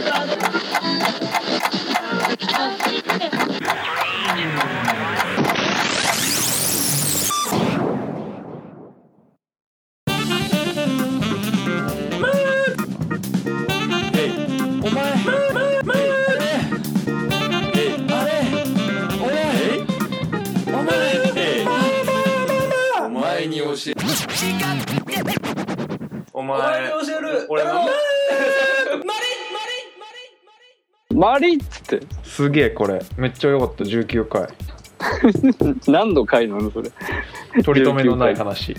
おすげえこれ。めっちゃ良かった。19回。何の回なの？それ。取り留めのない話。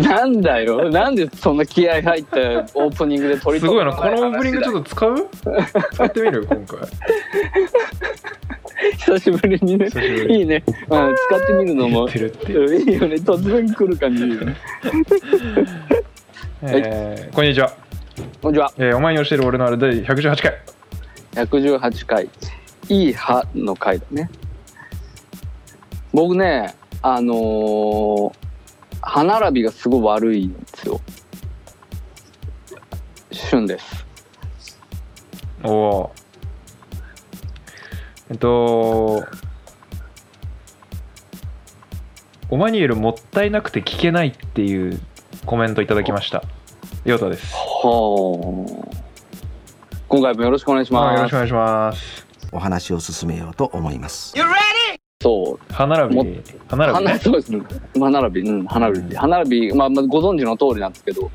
なんだよ。なんでそんな気合入ったオープニングで取りすごいな。このオープニングちょっっと使う？使ってみる？今回。と久しぶりにね。いいね、まあ、使ってみるのもいいよね。突然来る感じいいよね。えーこんにちは、こんにちは。えーお前に教える俺のあれ第118回。118回いい歯の回だね。僕ねあのー歯並びがすごい悪いんですよ。旬です。おおえっとお前に言えるもったいなくて聞けないっていうコメントいただきました。ヨタです。はあ。今回もよろしくお願いします。あよろしくお願いしますお話を進めようと思います。そう。歯並もび歯並び。ねそうですね。歯並び。うん歯並び。歯並びまあ、まあ、ご存知の通りなんですけど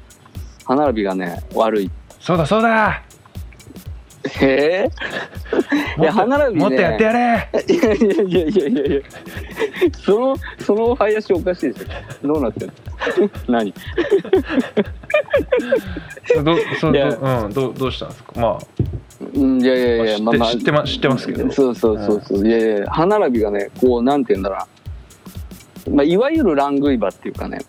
歯並びがね悪い。そうだそうだへえいや歯並びね。もっとやってやれ。いやいやいやいやいや。いやそのその林おかしいでしょ。どうなってんの？何？どそどうんどうどうしたんですか？まあ。うんいやいやいやまあ知って知ってま知ってますけど。そうそうそうそう。いやいや歯並びがねこうなんて言うんだろうな。まあいわゆるラングイバっていうかね。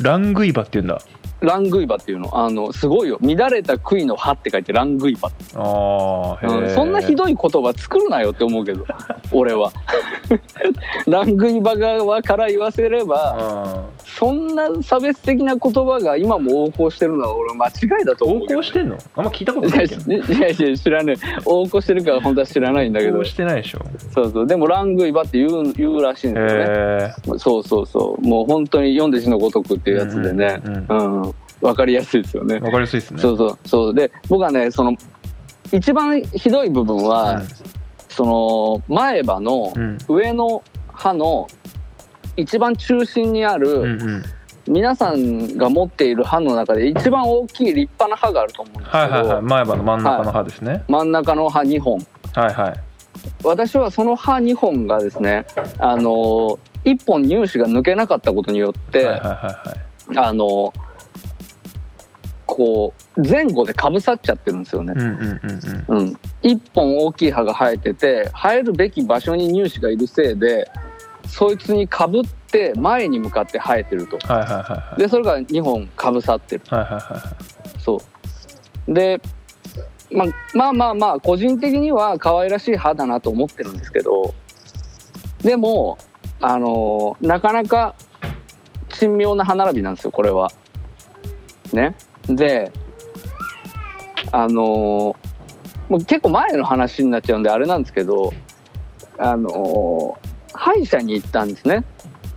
ラングイバって言うんだラングイバっていうのあのすごいよ。乱れた杭の歯って書いてラングイバ。ってああへうんえそんなひどい言葉作るなよって思うけど 俺は。ラングイバ側から言わせればあそんな差別的な言葉が今も横行してるのは俺は間違いだと思う横行してんの？あんま聞いたことないけど。やいや知らない横行してるから本当は知らないんだけど。してないでしょ。そうそう。でもラングイバって言う言うらしいんですよね。そうそうそう。もう本当に読んで字のごとくっていうやつでね。うん。うん、わかりやすいですよね。わかりやすいですね。そうそう。そう。で僕はねその一番ひどい部分は、その前歯のうん。上の歯の一番中心にあうんるうん。皆さんが持っている歯の中で一番大きい立派な歯があると思うんですけど、はいはいはい。前歯の真ん中の歯ですね。真ん中の歯2本。はいはい。私はその歯2本がですねあの1本乳歯が抜けなかったことによって、はいはいはいはい。あのこう前後でかぶさっちゃってるんですよね。うん一本大きい歯が生えてて生えるべき場所に乳歯がいるせいでそいつにかぶって前に向かって生えてると。はいはいはいはい。でそれが2本かぶさってる。はいはいはいはい。そう。で、まあ、まあまあまあ個人的には可愛らしい歯だなと思ってるんですけどでもあのなかなか珍妙な歯並びなんですよこれは。ねであのもう結構前の話になっちゃうんであれなんですけどあの歯医者に行ったんですね。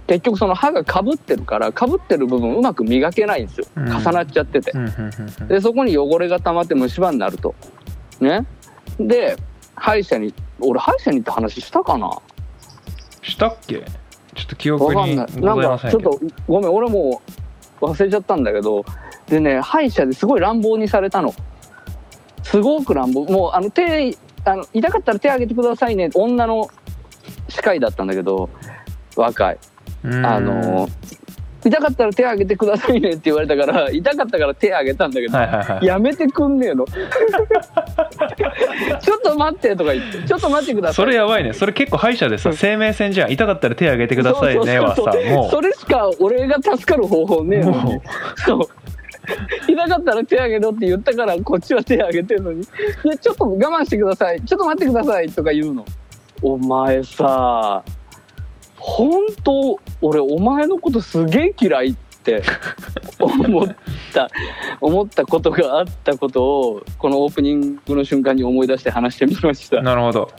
結局その歯がかぶってるからかぶってる部分うまく磨けないんですよ。うん。重なっちゃってて、でそこに汚れが溜まって虫歯になると。ね。で歯医者に俺歯医者に行った話したかな？したっけ？ちょっと記わ憶にございまんかちょっとごめん俺もう忘れちゃったんだけどでね歯医者ですごい乱暴にされたの。すごく乱暴。もうあの手あの痛かったら手挙げてくださいね。女の歯科医だったんだけど若い。うん。あの痛かったら手挙げてくださいねって言われたから痛かったから手挙げたんだけどはいはいはい。やめてくんねえの。ちょっと待ってとか言ってちょっと待ってください。それやばいね。それ結構歯医者でさ生命線じゃん。痛かったら手挙げてくださいねはさそうそれしか俺が助かる方法ねえのに。もうそう痛かったら手挙げろって言ったからこっちは手挙げてんのに「いやちょっと我慢してください。ちょっと待ってください」とか言うの。お前さ本当俺お前のことすげえ嫌いって 思った思ったことがあったことをこのオープニングの瞬間に思い出して話してみました。なるほど。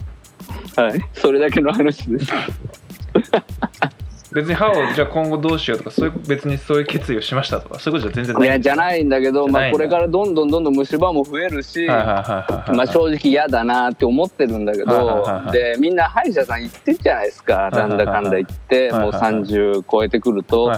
はい。それだけの話です 別に歯をじゃあ今後どうしようとかそういう別にそういう決意をしましたとかそういうことじゃ全然ない。いやじゃないんだけど、まあ、これからどんどんどんどん虫歯も増えるし、まあ、正直嫌だなって思ってるんだけどでみんな歯医者さん行ってるじゃないですか。なんだかんだ言ってもうはいはいはい。30超えてくると。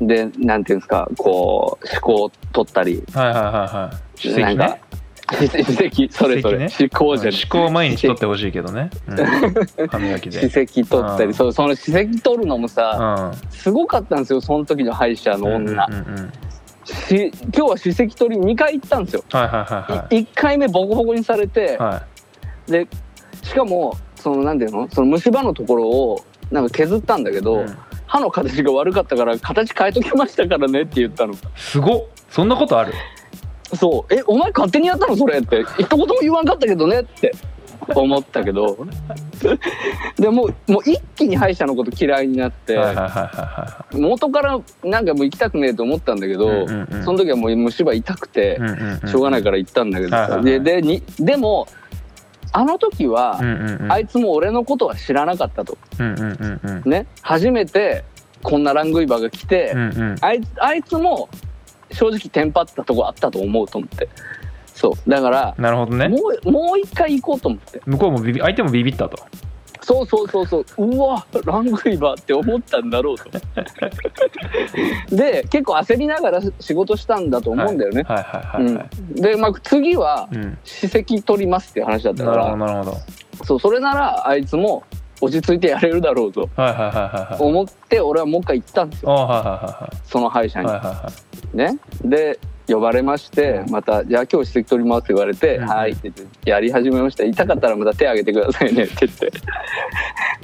でなんていうんですかこう思考を取ったり。いはいはいはいはい。歯石なんかね 歯石それぞれ。歯石ね。思考じゃ歯垢を毎日取ってほしいけどね、うん、歯磨きで。歯石取ったうん。りそうその歯石取るのもさうん。すごかったんですよその時の歯医者の女、うんうんうんうん。し今日は歯石取り2回行ったんですよ、はいはいはいはい。1回目ボコボコにされて、はでしかもそのなんていうの？その虫歯のところをなんか削ったんだけど、うん。歯の形が悪かったから形変えときましたからねって言ったの。すごっ。そんなことある？そう。えお前勝手にやったのそれって。一言も言わんかったけどね。って。思ったけど。でもうもう一気に歯医者のこと嫌いになって、元からなんかもう行きたくねえと思ったんだけど、その時はもう虫歯痛くてしょうがないから行ったんだけど。ででにでもあの時は、あいつも俺のことは知らなかったと。ね。初めてこんなラングイバーが来て、あいつあいつも正直テンパってたとこあったと思うと思って。そう。だからなるほどね。もうもう一回行こうと思って。向こうもビビ相手もビビったと。そうそうそうそう。うわラングイバーって思ったんだろうと。で結構焦りながら仕事したんだと思うんだよね、はいはいはいで、まあ、次はうん。歯石取りますっていう話だったかなるほどらなるほど。そうそれならあいつも落ち着いてやれるだろうと思って俺はもう一回行ったんですよ。その歯医者に。ね。で呼ばれましてまた「じゃあ今日歯石取ります」って言われて「うん。はい」って言ってやり始めました。痛かったらまた手挙げてくださいねって言って。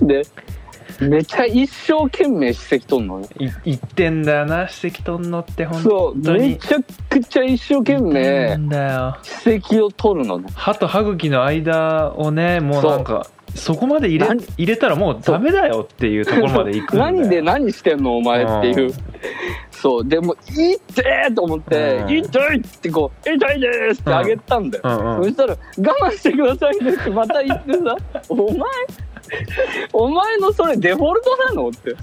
でめちゃ一生懸命歯石取んのね。い言ってんだよな歯石取んのって本そう当にめちゃくちゃ一生懸な命んだよ。歯石を取るのね。歯と歯茎の間をねもうなんかそこまで入れ何？入れたらもうダメだよっていうところまで行くんだよ。何で何してんのお前っていう。うん。そう。でも「痛え!」と思って「うん。痛い!」ってこう「痛いです!」ってあげたんだよ、うんうん。そしたら「我慢してくださいね」ってまた言ってさ「お前お前のそれデフォルトなの?」って。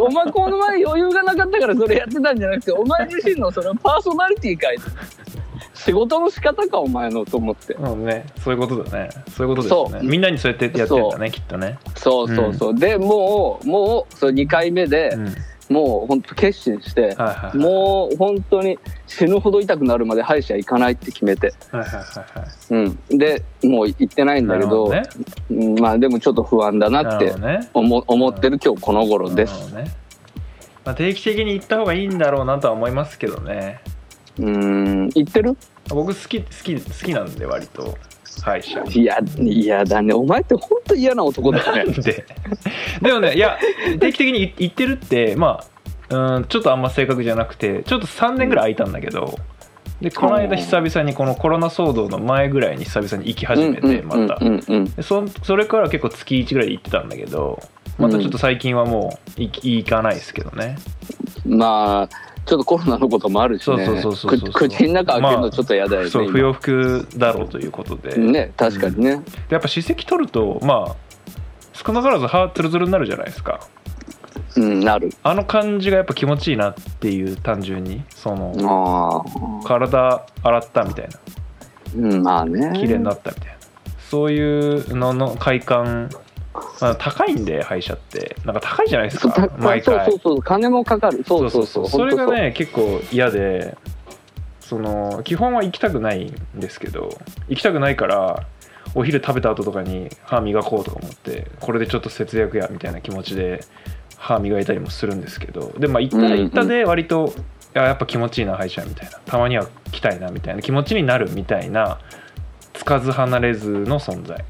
お前この前余裕がなかったからそれやってたんじゃなくてお前自身のそれはパーソナリティかい仕事の仕方かお前のと思って。うんね、そういうことだね。そういうことですね。みんなにそうやってやってんだねきっとね、そうそうそう、でもうもうそれ2回目で、うん、はいもう本当決心して、はいはいもう本当に死ぬほど痛くなるまで歯医者行かないって決めて、はいはいはいはい。うん、でもう行ってないんだけどなるうんまあでもちょっと不安だなってほどね。思思ってる今日この頃です。ね。まあ、定期的に行った方がいいんだろうなとは思いますけどね。うん。行ってる？僕好き好き好きなんで割と歯医者。いや嫌だね。お前って本当嫌な男だよねで？でもねいや定期的に行ってるってまあうんちょっとあんま正確じゃなくてちょっと3年ぐらい空いたんだけどでこの間久々にこのコロナ騒動の前ぐらいに久々に行き始めてまた。そそれから結構月1ぐらいで行ってたんだけどまたちょっと最近はもう行き行かないですけどね。うんまあちょっとコロナのこともあるしね。そうそうそうそうそうく口の中開けるのちょっと嫌だよね、今。そう不要不急だろうということで。ね確かにね、でやっぱ歯石取るとまあ少なからず歯ツルツルになるじゃないですか。うん、なる。あの感じがやっぱ気持ちいいなっていう単純に。そのああ体洗ったみたいな。うんまあね。綺麗になったみたいな。そういうのの快感、まあ、高いんで歯医者って。なんか高いじゃないですか？毎回。そうそうそう。金もかかる。そうそうそう。それがね結構嫌でその基本は行きたくないんですけど行きたくないからお昼食べた後とかに歯磨こうとか思ってこれでちょっと節約やみたいな気持ちで歯磨いたりもするんですけどでまあ行ったら行ったで割と、いややっぱ気持ちいいな歯医者みたいな。たまには来たいなみたいな気持ちになるみたいなつかず離れずの存在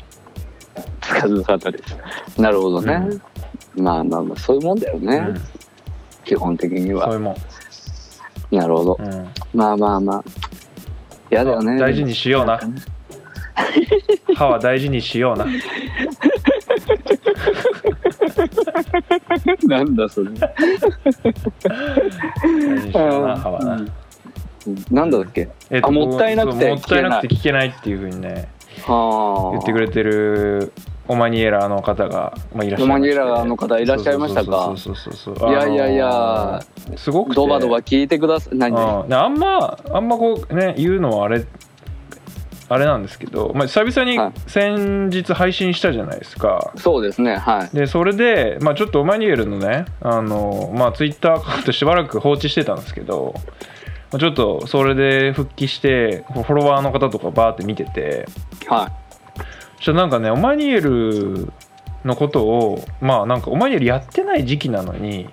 つかず離れずなるほどね、まあまあまあそういうもんだよね、うん。基本的には。そういうもん、なるほど、うん、まあまあまあ。嫌だよね。大事にしような。歯は大事にしような。なんだそれ。歯はな、うん。なんだっけ？えあもったいなくてもったいなくて聞けないっていうふうにねはあ言ってくれてるオマニエラーの方が、まあ、いらっしゃいましてオマニエラーの方いらっしゃいましたか？そうそうそうそうそういやいやいやあのーすごくて。ドバドバ聞いてください。何？うん。であんまあんまこうね言うのはあれあれなんですけど、まあ、久々にはい。先日配信したじゃないですか、そうですねはい。でそれで、まあ、ちょっとオマニエルのねあの、まあ、ツイッターアカウントしばらく放置してたんですけどまあちょっとそれで復帰してフォロワーの方とかバーって見ててはそしたらなんかねオマニエルのことをまあなんかオマニエルやってない時期なのにい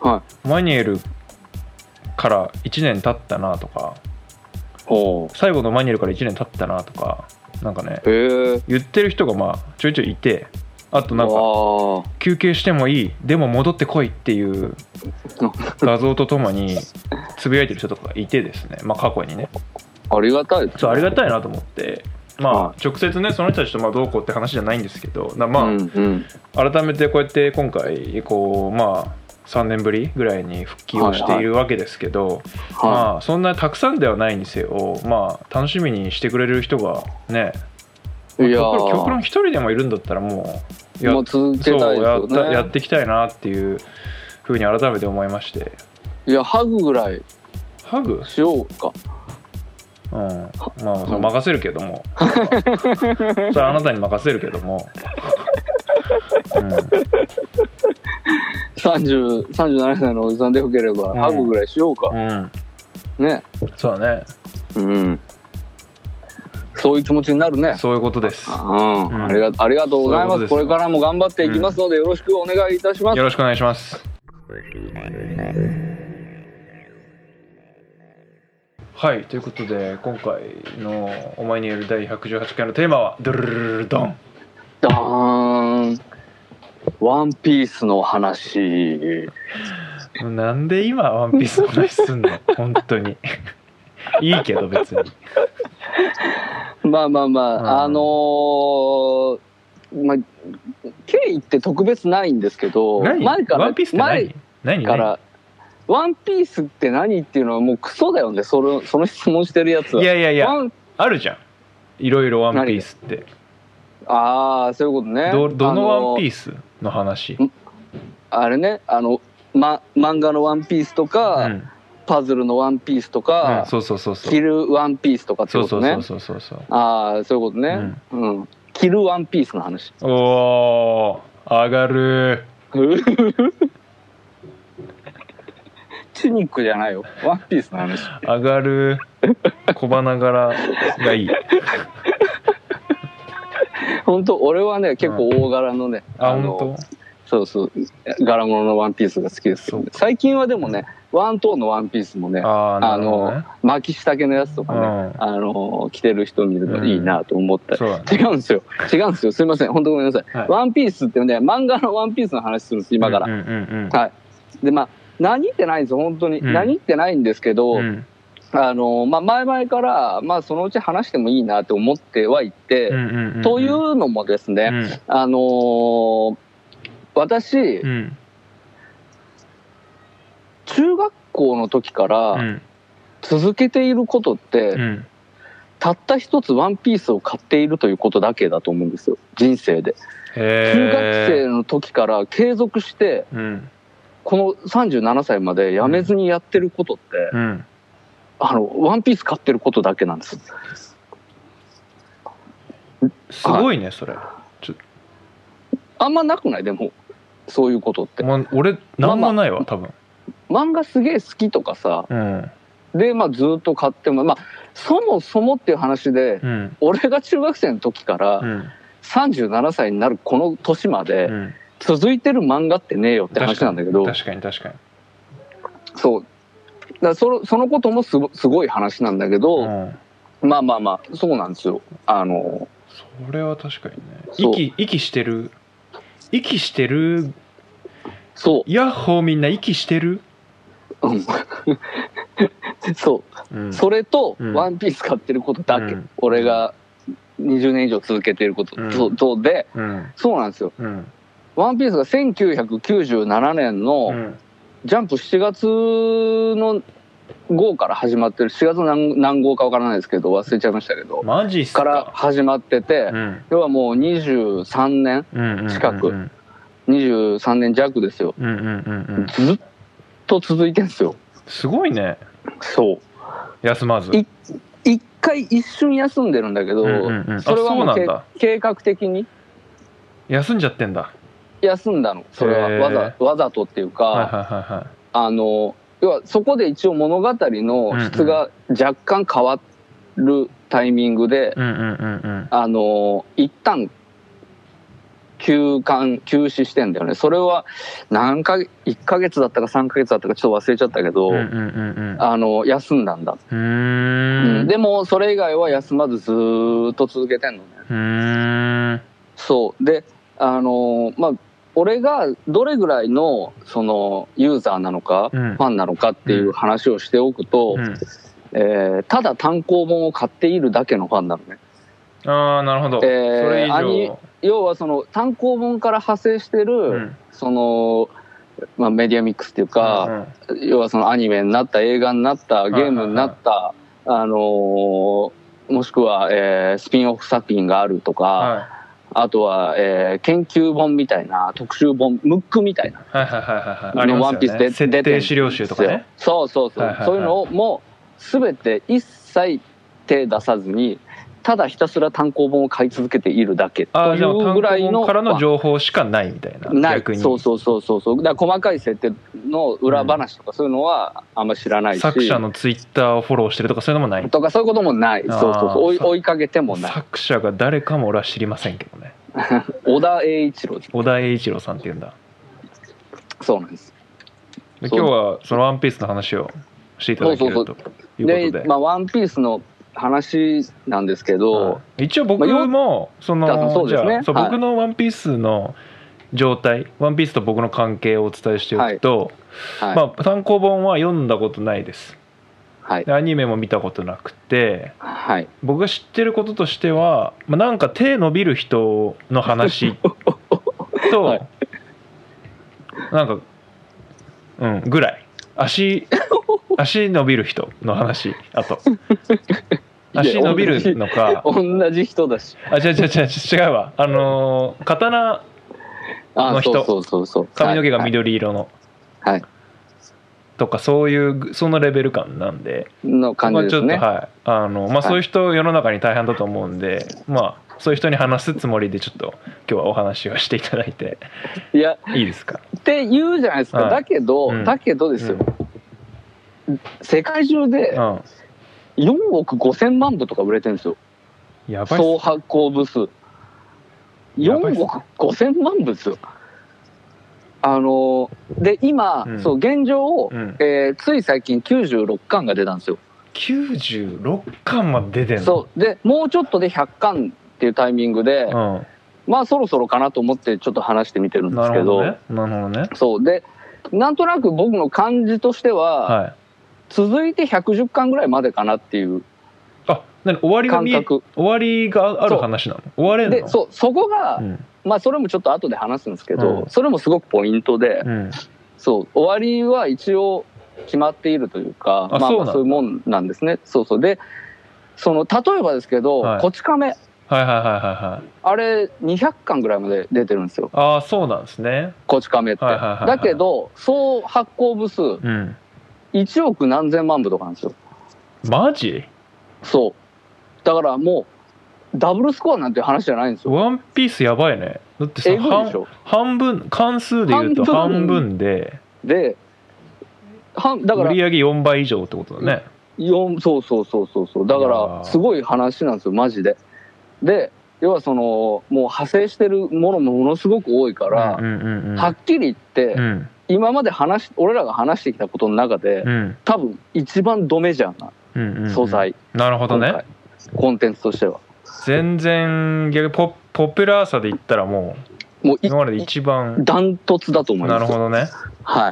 はい。オマニエルから1年経ったなとかほ最後のオマニエルから1年経ったなとかなんかね言ってる人がまあちょいちょいいてあとなんかわ休憩してもいいでも戻ってこいっていう 画像とともにつぶやいてる人とかがいてですね。まあ過去にね。あありがたいそうありがたいなと思って。まあは直接ねその人たちとまあどうこうって話じゃないんですけどなまあ、うんうん。改めてこうやって今回こうまあ3年ぶりぐらいに復帰をしているわけですけど、はまあそんなたくさんではないにせよまあ楽しみにしてくれる人がねいいや極論一人でもいるんだったらもうやもう続けたいですそうややっねていきたいなっていうふうに改めて思いまして。いやハグぐらいハグ？しようか。うん。まあそれ任せるけども。それはあなたに任せるけども、うん、30 37歳のおじさんでよければうん。ハグぐらいしようか。うん、ね。そうだね。うんそういう気持ちになるね。そういうことです。うんうん。ありがありがとうございます。これからも頑張っていきますのでよろしくお願いいたします。よろしくお願いします。はいということで今回の「お前による第118回のテーマはドゥルルルルドン。ダーン。ワンピースの話。なんで今ワンピースの話すんの？本当にいいけど別に。まあまあまあ、うん。あのーまあ経緯って特別ないんですけど何前からワンピースって前何？何からワンピースって何っていうのはもうクソだよね。そのその質問してるやつは。いやいやいやあるじゃん。いろいろワンピースって。ああそういうことね。どどのワンピーースの話？ん？あれねあの、ま、漫画のワンピースとか、うんパズルのワンピースとうかん、そうそうそうそう。着るワンピースとかってことね。そうそうそうそうああそういうことね。うん、着るワンピースの話。おー上がる。チュニックじゃないよ。ワンピースの話。上がる。小花柄がいい。本当俺はね結構大柄のね、あの本そうそう。柄物のワンピースが好きです最近はでもねワントーンのワンピースもね当ああなるほどね。巻き下着のやつとかね、うん。あの着てる人見るといいなと思ったり、そうだね。違うんですよ。違うんですよ。すいません。本当ごめんなさい、はい。ワンピースってね漫画のワンピースの話するんです今から、うんうんうんはい。でまあ何ってないんですよ本当に、うん。何ってないんですけど、うん。あのまあ、前々から、まあ、そのうち話してもいいなと思ってはいて、うんうんうん。というのもですね、うん。あのー私、うん中学校の時かうらん続けていることって、うんたった一つワンピースを買っているということだけだと思うんですよ。人生で。中学生への時から継続してえうんこの37歳までやめずにやってることって、うんあのワンピース買ってることだけなんです。すごいねそれ。ちょあんまなくない？でもそういうことって。もう俺なんもないわ多分。漫画すげえ好きとかさ。うん。で、まあ、ずっと買ってもまあそもそもっていう話で、うん。俺が中学生の時からうん。37歳になるこの年までうん。続いてる漫画ってねえよって話なんだけど。確かに。確かにそう。だそのそのこともすごすごい話なんだけど、うん。まあまあまあそうなんですよ。あのそれは確かにね。息息してる息してる？そう。ヤッホーみんな息してる？うん。そう。うん。それと、うん。ワンピース買ってることだけ、うん。俺が20年以上続けていること、うん。そうそうでうん。そうなんですよ。うん。ワンピースが1997年うのん。ジャンプ7月の号から始まってる。4月の何何号かわからないですけど忘れちゃいましたけど。マジっすか？から始まってて、うん。要はもう23年うんうんうんうん近く。23年弱ですよ。うんうんうんうん。ずっと続いてんですよ。すごいね。そう。休まず。い一回一瞬休んでるんだけど、うんうんそれはもう計画的に？休んじゃってんだ。休んだの。それはわざわざとっていうか、はいはいはいはい。あの要はそこで一応物語の質が若干変わるタイミングで、うんうんあの一旦休館休止してんだよね。それは何か1ヶ月だったか3ヶ月だったかちょっと忘れちゃったけど、うんうんうんうん。あの休んだんだ、うーん。でもそれ以外は休まずずーっと続けてんのね。そう。であのまあ俺がどれぐらいのそのユーザーなのか、うん。ファンなのかっていう話をしておくと、うん。えーただ単行本を買っているだけのファンなのね。ああなるほど、えーそれ以上。要はその単行本から派生してる、うん。その、まあ、メディアミックスっていうか、うん要はそのアニメになった映画になったゲームになった、あのーもしくは、えースピンオフ作品があるとか、はあとは、えー研究本みたいな特集本ムックみたいないはいはいはいはい。ありのワンピースで設定資料集とかね。そうそうそう、はいはいはいそういうのをもう全て一切手出さずにただひたすら単行本を買い続けているだけというぐらいのからの情報しかないみたいなない。逆に。そうそうそうそう。そうだ細かい設定の裏話とかそういうのはあんま知らないし、作者のツイッターをフォローしてるとかそういうのもない。とかそういうこともない。そうそうそう。追い追いかけてもない。作者が誰かも俺は知りませんけどね。小田栄一郎。小田栄一郎さんっていうんだ。そうなんです。今日はその「ワンピースの話をしていただけるそうとそういうことでまあ「ワンピースの話なんですけど、はい。一応僕もそのあそうですね。じゃあそうはい。僕の「ワンピースの状態「ワンピースと僕の関係をお伝えしておくと、はい、まあ、単行本は読んだことないです。はい。でアニメも見たことなくてはい。僕が知ってることとしては、まあ、なんか手伸びる人の話と、はい。なんかうんぐらい。足 足伸びる人の話あと足伸びるのか。同じ人だし。あ違う違う違う違うわ。あのー刀あの人。そうそうそうそう。髪の毛がはい緑色の、はい。とかそういうそのレベル感なんで。の感じですね、はい。あの、まあ、そういう人世の中に大半だと思うんで、まあそういう人に話すつもりでちょっと今日はお話をしていただいて。いやいいですか？って言うじゃないですか、はいだけど、うん。だけどですよ、世界中でうん4億5千万部とか売れてるんですよ。やばいっ総発行部数。4やばいっす億5千万部ですよ。あので今、うん。そう現状、うん。えーつい最近96巻が出たんですよ。96巻まで出てんの？そう。でもうちょっとで100巻っていうタイミングで、うん。まあそろそろかなと思ってちょっと話してみてるんですけど。なるほどね。なるほどね。そう。でなんとなく僕の感じとしては、はい続いて110巻ぐらいまでかなっていうあ何終わりが見え感覚。終わりがある話なの？終われんの？でそうそこが、うん。まあそれもちょっと後で話すんですけど、うん。それもすごくポイントで、うん。そう終わりは一応決まっているというかまあまあそういうもんなんですね。そうそう。でその例えばですけどはい「こち亀」はいはいはいはいはい。あれ200巻ぐらいまで出てるんですよ。ああそうなんですね「こち亀」って、はいはいはいはいだけど総発行部数うん1億何千万部とかなんですよ。マジ？そう。だからもうダブルスコアなんて話じゃないんですよ。ワンピースやばいね。だってさえぐいで半しょ。半分関数で言うと半分。半分でではだから売り上げ4倍以上ってことだね。四そうそうそうそうそう。だかいやー。らすごい話なんですよマジで。で要はそのもう派生してるものもものすごく多いから、うんうんうんうん。はっきり言って、うん今まで話し俺らが話してきたことの中で、うん。多分一番ドメジャーなうんうんうん。素材、なるほど今ね回。コンテンツとしては。全然逆にポポピュラーさで言ったらももういう今までで一番ダントツだと思います。なるほどね。は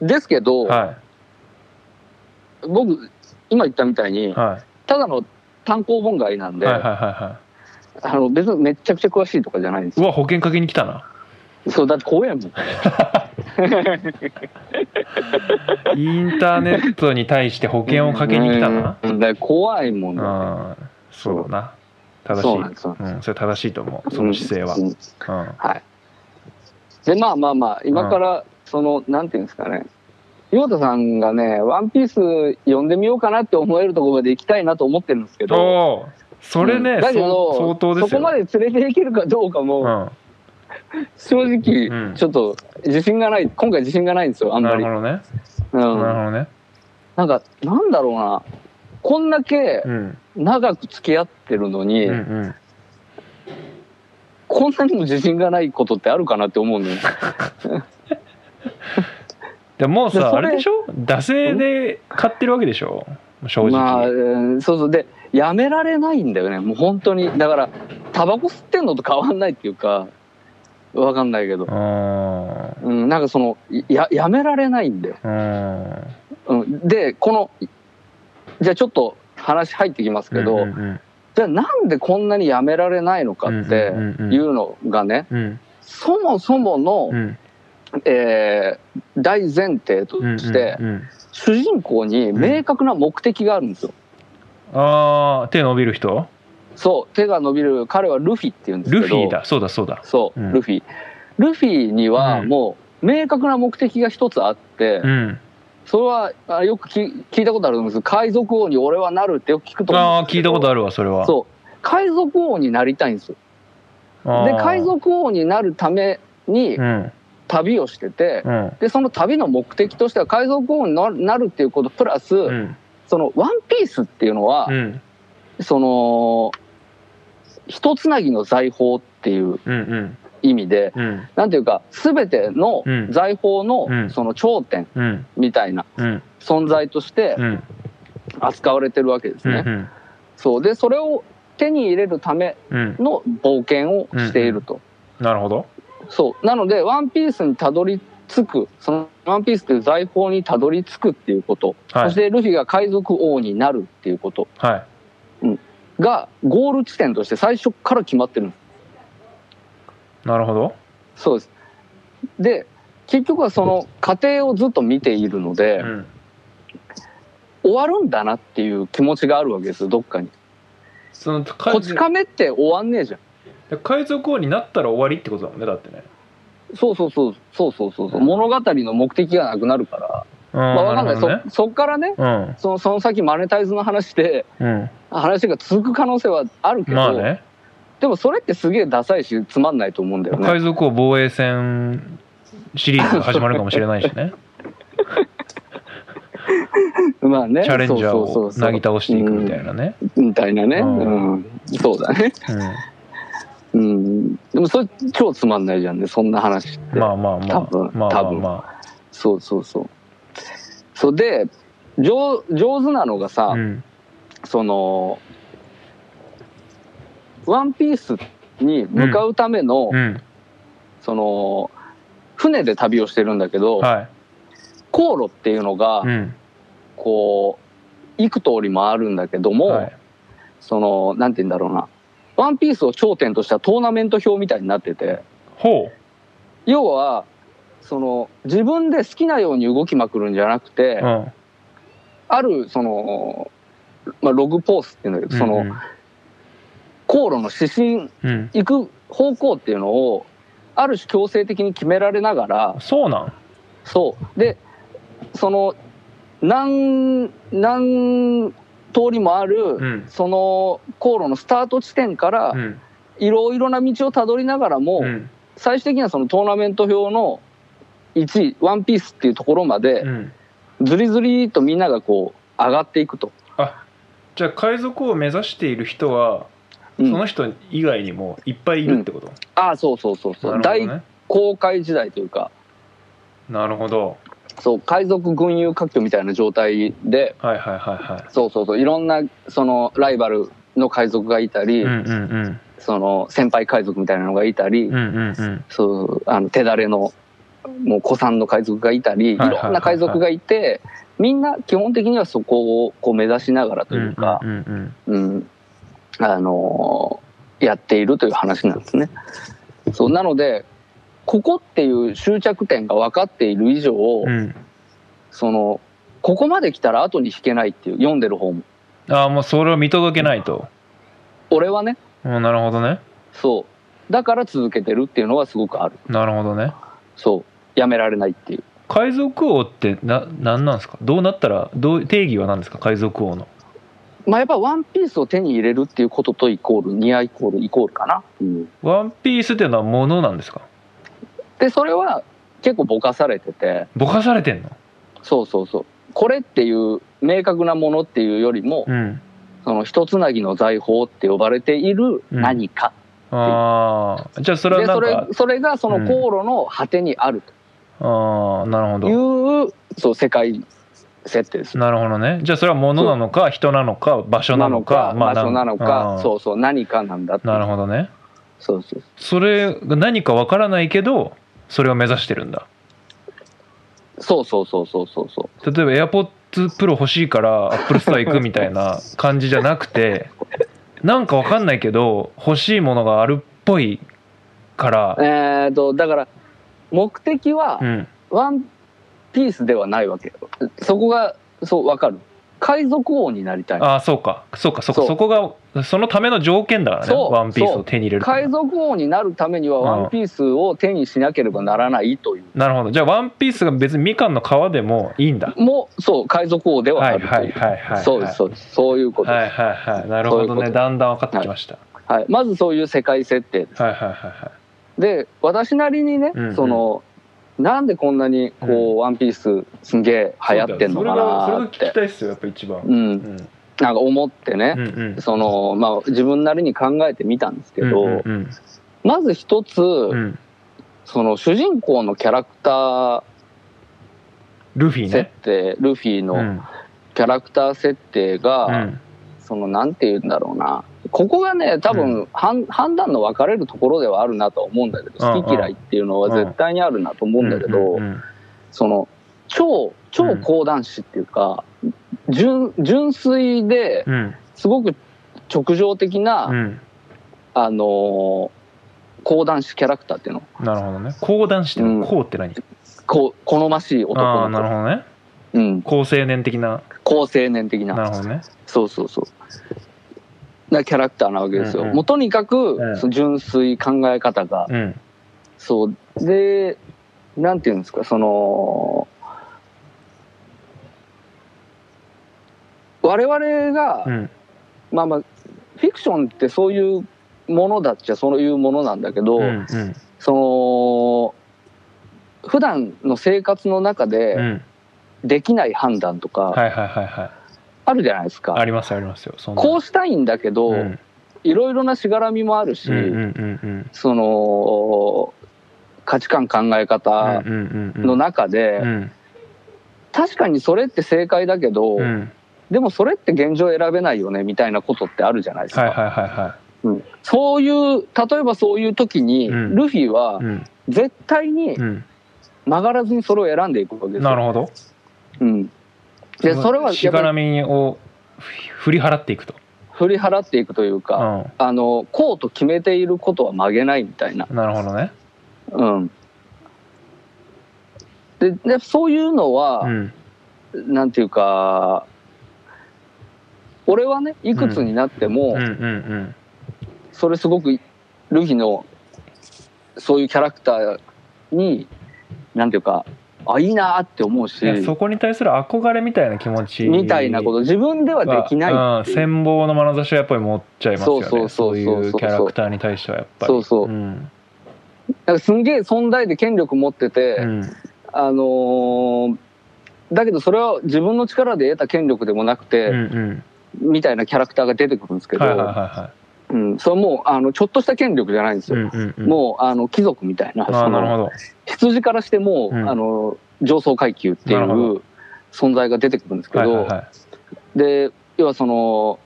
い。ですけど、は僕今言ったみたいに、い。はただの単行本買いなんで、いはいはいはい。はあの別にめっちゃくちゃ詳しいとかじゃないんですうわ保険かけに来たなそうだって怖えもん。インターネットに対して保険をかけに来たなうん。だから怖いもんだうんそうだな。正しそういなんですそうなんうんそれ正しいと思うその姿勢は。うんうん。はい。で、まあまあまあ、今から、その、なんていうんですかね。岩田さんがね、ワンピース読んでみようかなって思えるところまで行きたいなと思ってるんですけど。それねうん。だけど相当ですよ。そこまで連れていけるかどうかも、うん正直、うんちょっと自信がない、今回自信がないんですよ、あんまり。なるほどねうん。なるほどねなんか、なんだろうな。こんだけうん長く付き合ってるのに、うんうんこんなにも自信がないことってあるかなって思うのよ。でももうさあれでしょ？惰性で買ってるわけでしょ？正直、まあ、うんそうそう。で、やめられないんだよね。もう本当に。だから、タバコ吸ってんのと変わんないっていうか、わかんないけど。うん。うん、なんかその、や、やめられないんだよ。うん。うん。で、この、じゃあちょっと話入ってきますけど、うんうんじゃあなんでこんなにやめられないのかってうんうんうんうん。いうのがね、うん。そもそもの、うん。えー大前提とうんして、うんうん。主人公に明確な目的があるんですよ。ああ手伸びる人？そう、手が伸びる、彼はルフィって言うんですけど。ルフィだ。そうだそうだ。そう、うん。ルフィ。ルフィにはうん。もう明確な目的が一つあって、うん。それはあよく聞聞いたことあるんです海賊王に俺はなるってよく聞くと思ああうんですけど。聞いたことあるわそれは。そう。海賊王になりたいんですよ。で、海賊王になるためにうん。旅をしてて、うん。で、その旅の目的としては海賊王にななるっていうことプラス、うん。そのワンピースっていうのは、うん。その、一つなぎの財宝っていううんうん意味で、うん。なんていうか、すべてのうん。財宝のうん。その頂点うん。みたいなうん。存在としてうん。扱われてるわけですね。うんそう。で、それを手に入れるためうん。の冒険をしていると。なるほど。そう。なので、ワンピースにたどり着く、そのワンピースという財宝にたどり着くっていうこと、はい。そしてルフィが海賊王になるっていうこと。はい。がゴール地点として最初から決まってるんです。なるほどそうです。で、結局はその過程をずっと見ているので、うん終わるんだなっていう気持ちがあるわけですよ、どっかに。そのこち亀って終わんねえじゃん。海賊王になったら終わりってことだもんねだってねそうそうそう、そうそうそうそう、物語の目的がなくなるから。うんまあわかんない。ねそ、そっからね、うんその、その先マネタイズの話で、うん話が続く可能性はあるけど、まあねでもそれってすげえダサいし、つまんないと思うんだよね。海賊王防衛戦シリーズが始まるかもしれないしね まあね。チャレンジャーそうそうそうそうをなぎ倒していくみたいなねうんみたいなね。ううんん。そうだね。ううん。でもそれ超つまんないじゃんね、そんな話って。んまあまあまあ多分まあまあまそうそうそう。そうで、上上手なのがさ、あうんその、ワンピースに向かうための、うん。その、船で旅をしてるんだけど、はい。航路っていうのが、うん。こう、幾通りもあるんだけども、はい。その、なんて言うんだろうな。ワンピースを頂点としたトーナメント表みたいになってて、ほ要は、その、自分で好きなように動きまくるんじゃなくて、ううん。ある、その、まあ、ログポースっていうんだけど、その、うん航路の指針、うん。行く方向っていうのを、ある種強制的に決められながら、そうなん？そう。で、その、何、何通りもある、うん。その航路のスタート地点からう、ん。いろいろな道をたどりながらも、うん。最終的にはそのトーナメント表の1位、ワンピースっていうところまでう、ん。ずりずりとみんながこう、上がっていくと。あじゃあ海賊王を目指している人はうんその人以外にもいっぱいいるってこと、ああ、そうそうそうそう、ね。航海時代というか、なるほど。そう、海賊群雄割拠みたいな状態で、はいはいはいはそうそうそう、いろんな、その、ライバルの海賊がいたり、いうんうんうん。その、先輩海賊みたいなのがいたり、うんうんうん。そう、あの、手だれの、もう古参の海賊がいたり、いはいはいはいはい。ろんな海賊がいて、みんな基本的にはそこをこう目指しながらというか、うんうんうん。うん、あのーやっているという話なんですね。そう、なので、ここっていう終着点が分かっている以上、うん。そのここまで来たら後に引けないっていう読んでる方も。ああもうそれを見届けないと。俺はね。うんなるほどね。そう。だから続けてるっていうのはすごくある。なるほどね。そう。やめられないっていう。海賊王ってな何なんですか？どうなったらどう定義は何ですか？海賊王のまあやっぱワンピースを手に入れるっていうこととイコールニアイコールイコールかな、う。ん、ワンピースっていうのは物なんですか？でそれは結構ぼかされてて。ぼかされてんの？そうそうそう。これっていう明確なものっていうよりも、うん。その一つなぎの財宝って呼ばれている何か、ああじゃあそれはでそれなんかそれがその航路の果てにあるああなるほとど。いう、そう世界設定です。なるほどね。じゃあそれは物なのか人なのか場所なのか場所なのかうそうそう何かなんだなるほどね。そうそうそれが何かわからないけどそれを目指してるんだ。そうそうそうそうそうそう。例えば AirPods Pro 欲しいからアップルストア行くみたいな 感じじゃなくてなんかわかんないけど欲しいものがあるっぽいから。えー、とだから目的はうん。ワンピースではないわけよ。そこがそう分かる。海賊王になりたい。ああそうか。そうかそうか。そこがそのための条件だからね。ワンピースを手に入れる海賊王になるためにはうんワンピースを手にしなければならないという。なるほど。じゃあワンピースが別にみかんの皮でもいいんだ。もうそう海賊王でははいあるとはいいうはいはい。そうですそうです。そういうことはいです、はい。はいなるほどね。だんだん分かってきました、はい、まずそういう世界設定です。はい、はいはいはい。で私なりにね、うんうん。そのなんでこんなにこう、うんワンピースすんげえ流行ってんのかなって。たいっすよやっぱ一番。うん、うん。なんか思ってね、うんうん。そのまあ自分なりに考えてみたんですけど、うんうんまず一つ、うん。その主人公のキャラクター設ルフィね。定、ルフィのうん。キャラクター設定が、うん。そのなんて言うんだろうなここがね多分、判判断の分かれるところではあるなとは思うんだけどうん。うん好き嫌いっていうのは絶対にあるなと思うんだけど、うんうんその超超講談師っていうか、純純粋でうん。すごく直情的な、うん。あのー講談師キャラクターっていうの。なるほどね。講談師ってうん。こうって何？こう好ましい男の子、なるほどね。うん、高青年的な。高青年的な。なるほどね。そうそうそうなキャラクターなわけですよ、うんうん。もうとにかく、うん。その純粋考え方。が、うん。そう。でなんていうんですかその我々が、うん。まあまあフィクションってそういうものだっちゃそういうものなんだけど、うんうん。その普段の生活の中うでん。できない判断とかはいはいはいはいあるじゃないですか、ありますありますよ。こうしたいんだけど、うん。いろいろなしがらみもあるし、うんうんうんうん。その価値観考え方うんうんうんの中で、うん。確かにそれって正解だけど、うん。でもそれって現状選べないよねみたいなことってあるじゃないですか、はいはいはいはうん。そういう例えばそういう時に、うん。ルフィはいうん。絶対にうん。曲がらずにそれを選んでいくわけですよ。なるほど。うん、でそれはしがらみを振り払っていくと。振り払っていくというか、あのこうと決めていることは曲げないみたいな、うんなるほどね。うん、ででそういうのは、うん。なんていうか俺はねいくつになっても、うんうん。それすごくルフィのそういうキャラクターになんていうかあいいなって思うし。そこに対する憧れみたいな気持ちみたいなこと。自分ではできないいう。羨望の眼差しはやっぱり持っちゃいますよね。そうそういうキャラクターに対してはやっぱり。そうそう。うん。なんかすんげえ存在で権力持ってて、うん。あのーだけどそれは自分の力で得た権力でもなくて、うんうん。みたいなキャラクターが出てくるんですけど、はいはいはいはうん、それはもうあのちょっとした権力じゃないんですいよ、うんうんうん。もうあの貴族みたいななるほど羊からしても、うん。あの上層階級っていう存在が出てくるんですけど、はいはいはい。で要はその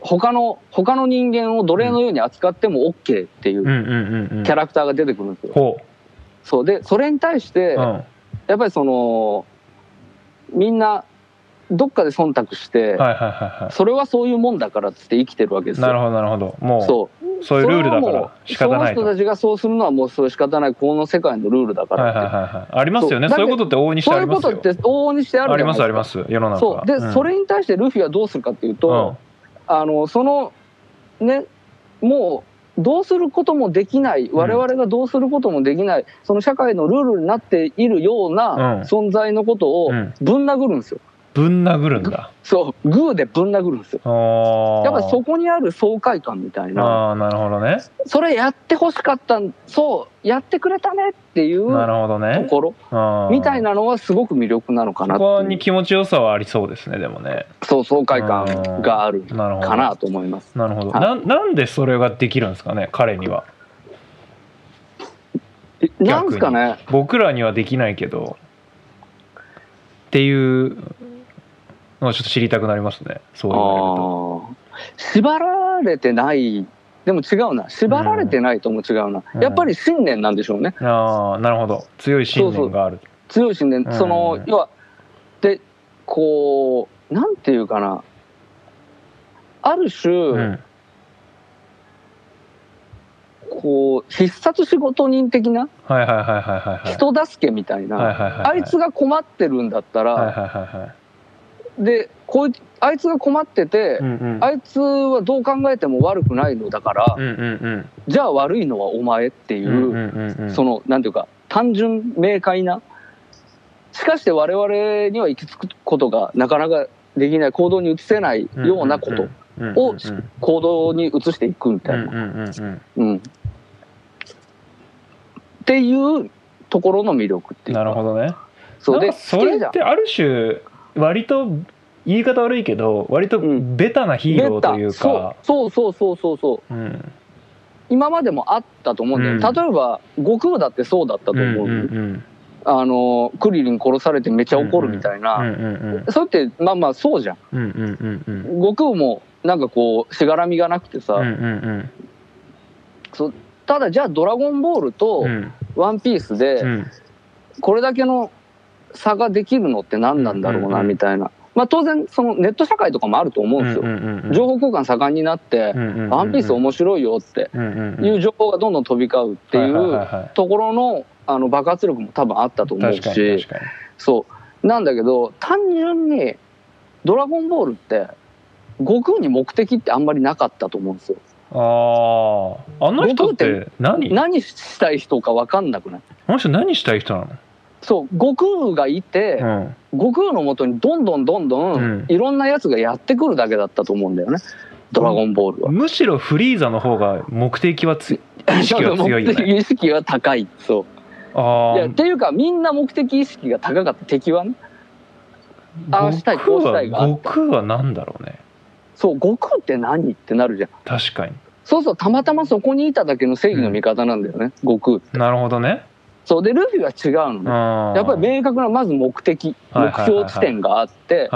他の他の人間を奴隷のように扱っても OK っていううんうんうんうん。キャラクターが出てくるんですよ。ほそう。でそれに対して、ううん。やっぱりそのみんなどっかで忖度して、はいはいはいはそれはそういうもんだからっつって生きてるわけですよ。いなるほどなるほど。もうそう。そういうルールだから仕方ないと。その人たちがそうするのはもうそれ仕方ない。この世界のルールだから。はいはいはいはい。ありますよね。そう。そういうことって往々にしてそういうありますよ。ことって往々にしてあるありますあります。世の中そう。で、ん。それに対してルフィはどうするかっていうと、あのそのねもうどうすることもできない。我々がどうすることもできない、その社会のルールになっているよううん。な存在のことをうん。ぶん殴るんですよ。ぶん殴るんだ。そうグーでぶん殴るんですよ。やっぱそこにある爽快感みたいな。あーなるほどね。それやってほしかったんそうやってくれたねっていうなるほどとねころみたいなのはすごく魅力なのかなそこに気持ちよさはありそうですねでもね。そう爽快感があるかなと思います。なるほど、はい。ななんでそれができるんですかね彼には。えなんですかね。僕らにはできないけど。っていうちょっと知りたくなりますね。そう言われると。あー。縛られてない。でも違うな。縛られてないとも違うな、うん。やっぱり信念なんでしょうね。ああなるほど。強い信念がある。強い信念、うん。その要はでこうなんていうかな。ある種、うん。こう必殺仕事人的なはいはいはいはい人助けみたいな、あいつが困ってるんだったら、はいはいはいはいでこいつあいつが困ってて、うんうん。あいつはどう考えても悪くないのだから、うんうんうん。じゃあ悪いのはお前っていう、うんうんうんうん。そのなんていうか単純明快な。しかして我々には行き着くことがなかなかできない行動に移せないようなことを行動に移していくみたいな、っていうところの魅力っていうか。なるほどね。そう。でそれってある種割と言い方悪いけど割とうん。ベタなヒーローというか、そう。そうそうそうそうう。ん。今までもあったと思うんだよ、うん。例えば悟空だってそうだったと思う、うんうんうん。あのクリリン殺されてめっちゃ怒るみたいな、うんうんそれってまあまあそうじゃん。うんうんうんうん。悟空もなんかこうしがらみがなくてさ、うんうんただじゃあ「ドラゴンボール」とうん「ワンピースでうん。これだけの差ができるのって何なんだろうなんみたいな、まあ、当然そのネット社会とかもあると思うんですよ、情報交換盛んになって「ワンピース面白いよ」っていう情報がどんどん飛び交うっていうところのあの爆発力も多分あったと思うし。そう。なんだけど単純に「ドラゴンボール」って悟空に目的ってあんまりなかったと思うんですよ。あああの人って何？何したい人か分かんなくない？あの人何したい人なの？そう悟空がいて、うん。悟空のもとにどんどんどんどうん。んいろんなやつがやってくるだけだったと思うんだよね「ドラゴンボールは」むしろフリーザの方が目的はつ 意識は強いよ目的ね。意識は高い。そう。ああいやっていうかみんな目的意識が高かった。敵はね。ああしたいこうしたいが悟空は何だろうね。そう悟空って何ってなるじゃん。確かに。そうそうたまたまそこにいただけの正義の味方なんだよね、悟空って。なるほどねそう。でルフィは違うのね。ややっぱり明確なまず目的目標地点があって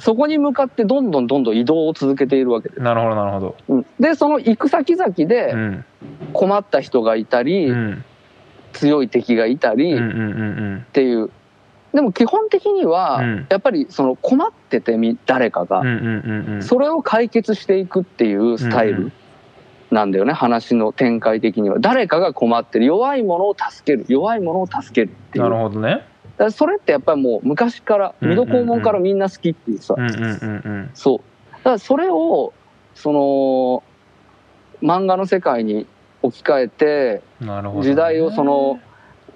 そこに向かってどんどんどんどん移動を続けているわけです。いなるほどなるほど。うん。でその行く先々うでん。困った人がいたり、うん。強い敵がいたりっうんうんうん。ていう。でも基本的には、うん。やっぱりその困っててみ誰かが、うんうんうんうん。それを解決していくっていうスタイルなんだよね、話の展開的には。誰かが困ってる。弱いものを助ける。弱いものを助けるっていう。なるほどね。らそれってやっぱりもう昔からうん水戸黄門からみんな好きっていうさ、うんうんうんうん。そう。だからそれをその漫画の世界に置き換えてなるほどね。時代をその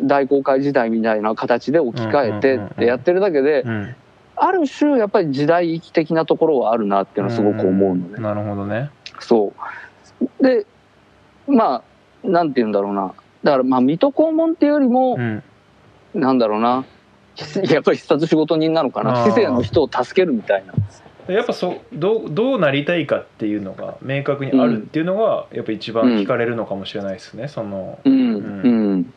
大航海時代みたいな形で置き換えてってやってるだけでうん。ある種やっぱり時代域的なところはあるなっていうのはすごく思うのね。なるほどね。そうでまあなんて言うんだろうな。だからまあ水戸黄門っていうよりもう、ん。なんだろうな。やっぱり必殺仕事人なのかな。の人を助けるみたいな。やっぱそうどうどうなりたいかっていうのが明確にあるっていうのがやっぱ一番惹かれるのかもしれないですね、そのうんううんん、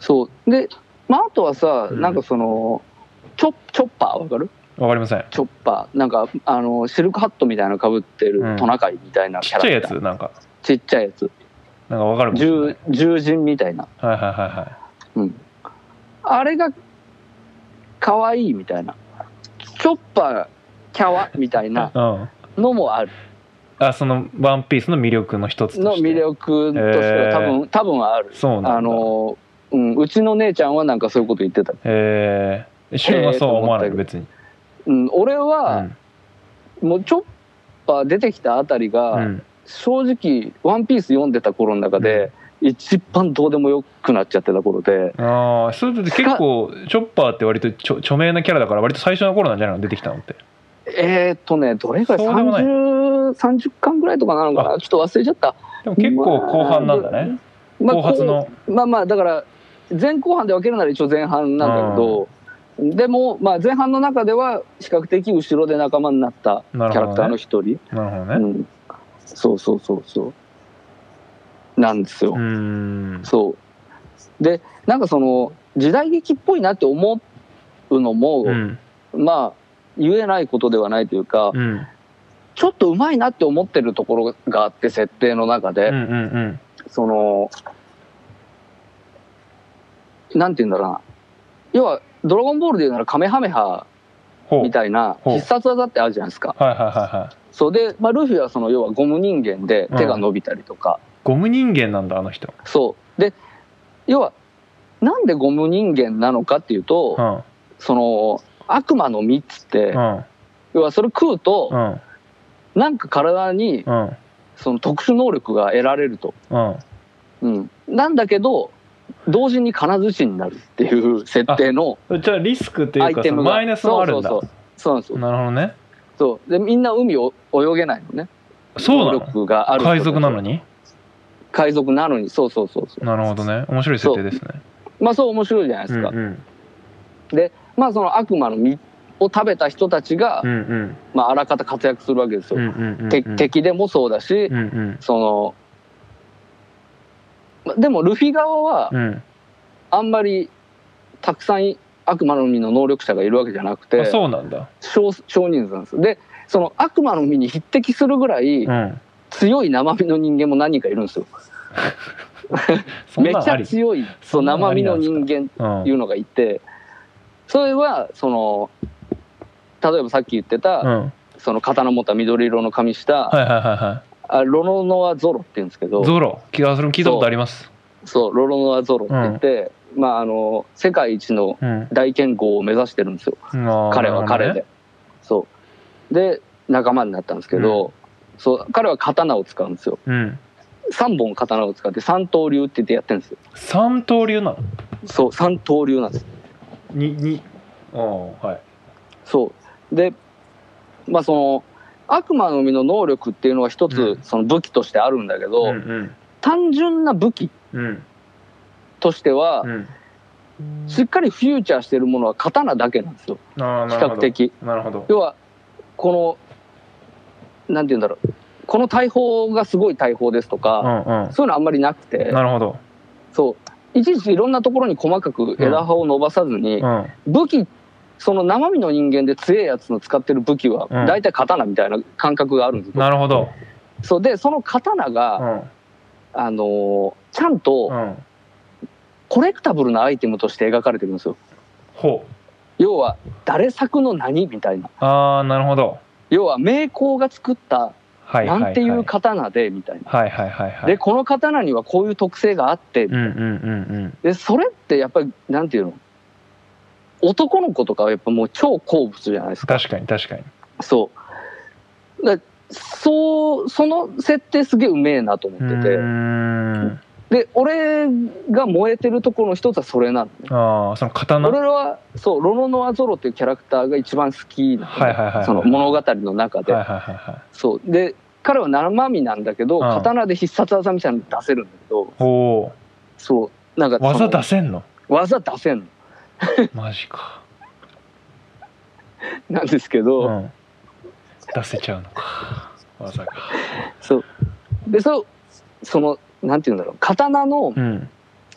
そう。でまああとはさ、うん。なんかそのチョチョッパーわかる？わかりません。チョッパー。なんかあのシルクハットみたいなのかぶってるうん。トナカイみたいなちっちゃいやキャラクターつなんか。ちっちゃいやつ。なんかわかる獣獣人みたいな。はいはいはいはい。あれが可愛いみたいな。チョッパーキャワみたいな うん。のもある。あその「ワンピースの魅力の一つとして。の魅力としては多分、多分ある。そうなんだ。あの、うん、うちの姉ちゃんはなんかそういうこと言ってた、えー、シュンはそうは思わない別にうん、俺うは、ん。もうチョッパー出てきたあたりが、うん。正直「ワンピース読んでた頃の中で、一番どうでもよくなっちゃってた頃で。ああそれって結構チョッパーって割とちょ著名なキャラだから割と最初の頃なんじゃないの？出てきたのって。えー、っとねどれぐらい？そうでもない。30, 30巻ぐらいとかなのかな？ちょっと忘れちゃった。でも結構後半なんだね、まあ後発の。まあまあだから前後半で分けるなら一応前半なんだけど、でもまあ前半の中では比較的後ろで仲間になったキャラクターの一人、なるほどね。うん、そうそうそうそう。なんですよ、そう。でなんかその時代劇っぽいなって思うのも、うん。まあ言えないことではないというか、うん。ちょっとうまいなって思ってるところがあって設定の中で、うんうんうん。そのなんて言うんだろうな。要は「ドラゴンボール」で言うならカメハメハみたいな必殺技ってあるじゃないですか。はいはいはいはい。そうで、まあ、ルフィはその要はゴム人間で手が伸びたりとか、ゴム人間なんだあの人。そう。で要はなんでゴム人間なのかっていうと、うん。その悪魔の実っつって、うん。要はそれ食うと、うん。なんか体にうん。その特殊能力が得られると。うん。うん、なんだけど同時に金槌になるっていう設定のじゃあリスクっていうかアイテムが。そのマイナスもあるんだ。そうそうそうなんですよなるほどね。そう。でみんな海を泳げないのね。能そうなの？力がある人海賊なのに？海賊なのに。そうそうそうそう。なるほどね。面白い設定ですね。まあそう面白いじゃないですか、うんうん。まあその悪魔の実を食べた人たちが、うんうん。まああらかた活躍するわけですよ、うんうんうんて敵でもそうだし、うんうん。そのまでもルフィ側はうん。あんまりたくさん悪魔の実の能力者がいるわけじゃなくてあそうなんだ。少少人数なんです。よでその悪魔の実に匹敵するぐらいうん。強い生身の人間も何人かいるんですよ。めちゃ強いそ生身の人間うんっていうのがいてそれはその例えばさっき言ってた、うん。その刀持った緑色の髪した、あロロノアゾロって言うんですけど。いゾロ。聞いたことあります。そう。ロロノアゾロって言って、まああの世界一のうん。大剣豪を目指してるんですよ。彼は彼で、そう。で仲間になったんですけど、そう。彼は刀を使うんですよ。うん。3本刀を使って三刀流って言ってやってるんですよ。三刀流なの？そう三刀流なんです。にに。ああはい。そう。でまあその悪魔の実の能力っていうのは一つうん。その武器としてあるんだけど、うん単純な武器うん。としてはう、ん。しっかりフューチャーしてるものは刀だけなんですよ。比較的。なるほど。要はこのなんて言うんだろう。この大砲がすごい大砲ですとうか、んうん。そういうのあんまりなくて。なるほど。そう。いちいちいろんなところに細かく枝葉を伸ばさずに、うん。武器その生身の人間で強いやつの使ってる武器はうん。大体刀みたいな感覚があるんですよ、なるほど。そう。でその刀が、うん。あのーちゃんうとん。コレクタブルなアイテムとして描かれてるんですよ。ほう。要は誰作の何みたいな。ああなるほど。要は名工が作ったなんていう刀でみたいな、はいはいはいはい。でこの刀にはこういう特性があって、うんうんうん。でそれってやっぱりなんていうの？男の子とかはやっぱもう超好物じゃないですか。うん確かに確かに。そう。だそうその設定すげえうめえなと思うってて。で俺が燃えてるところの一つはそれなのね。ああその刀？俺はそうロノノアゾロっていうキャラクターが一番好きなのはいはいはいはい。その物語の中で、はいはいはいはい。そう。で彼は生身なんだけど、うん。刀で必殺技みたいなの出せるんだけど。おそう。なんか技出せんの？技出せんの マジか。なんですけど、うん。出せちゃうのか。技がそう。でそうそのなんて言うんだろう。刀のうん。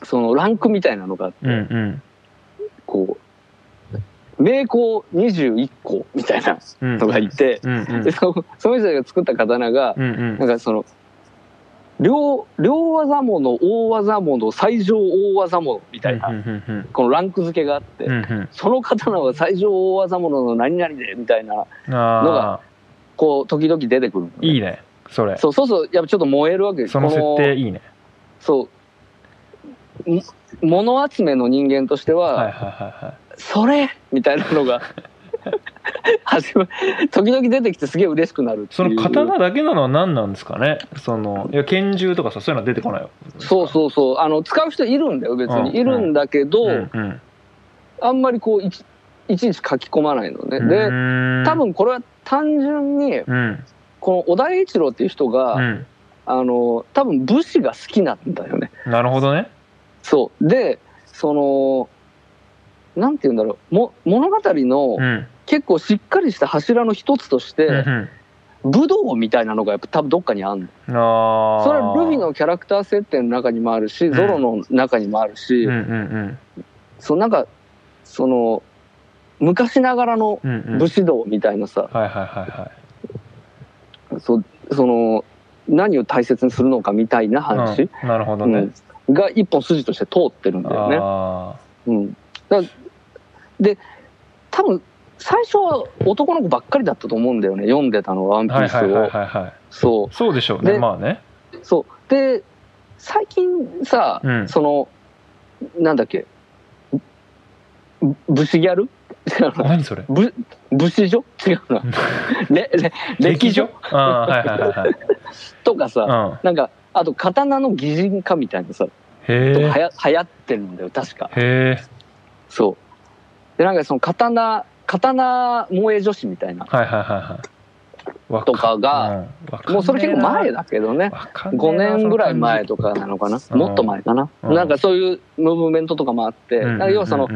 そのランクみたいなのがあって、うんうん。こう名工21個みたいなうん。のがいて、うんうん。でそその人たちが作った刀が、うんうん。なんかその両両技物大技物最上大技物みたいな、このランク付けがあって、うんうん。その刀は最上大技物の何々でみたいなああこう時々出てくるいいねそれ。そうそうそうやっぱちょっと燃えるわけです。その設定こいいね。そう。も物集めの人間としては、はいはいはいはい。それみたいなのが 始ま時々出てきてすげえ嬉しくなるその刀だけなのは何なんですかね？そのいや拳銃とかさそういうのは出てこないよそうそうそう。あの使う人いるんだよ別に、うん。いるんだけど、うんうん。あんまりこういちいちいち書き込まないのね、うで多分これは単純にうん。この小田栄一郎っていう人が、うん。あの多分武士が好きなんだよね。なるほどね。そう。でそのなんて言うんだろう。も物語のうん結構しっかりした柱の一つとして、うん武道みたいなのがやっぱ多分どっかにあるの。それはルフィのキャラクター設定の中にもあるし、ん。ゾロの中にもあるし、うんうんそのなんかその昔ながらのうんうん。うん武士道みたいなさ、そその何を大切にするのかみたいな話、うん。なるほどね。うん。が一本筋として通ってるんだよね。あうん、だで多分最初は男の子ばっかりだったと思うんだよね読んでたのワンピースを、あはいはいはいはいはい。そそうでしょうねでまあね。うそう。で最近さ、うん。そのなんだっけぶ武士ギャル？何それ？ぶ武士女違うな。れれ歴女 とかさ、うん。なんかあと刀の擬人化みたいなさ、へえはや流行ってるんだよ確か。へえそう。でなんかその刀刀萌え女子みたいな。はいはいはいはい。わとかが、うんもうそれ結構前だだけどね。5年ぐらい前とかなのかな。うんもっと前かな、うん。なんかそういうムーブメントとかもあって、なんか要はその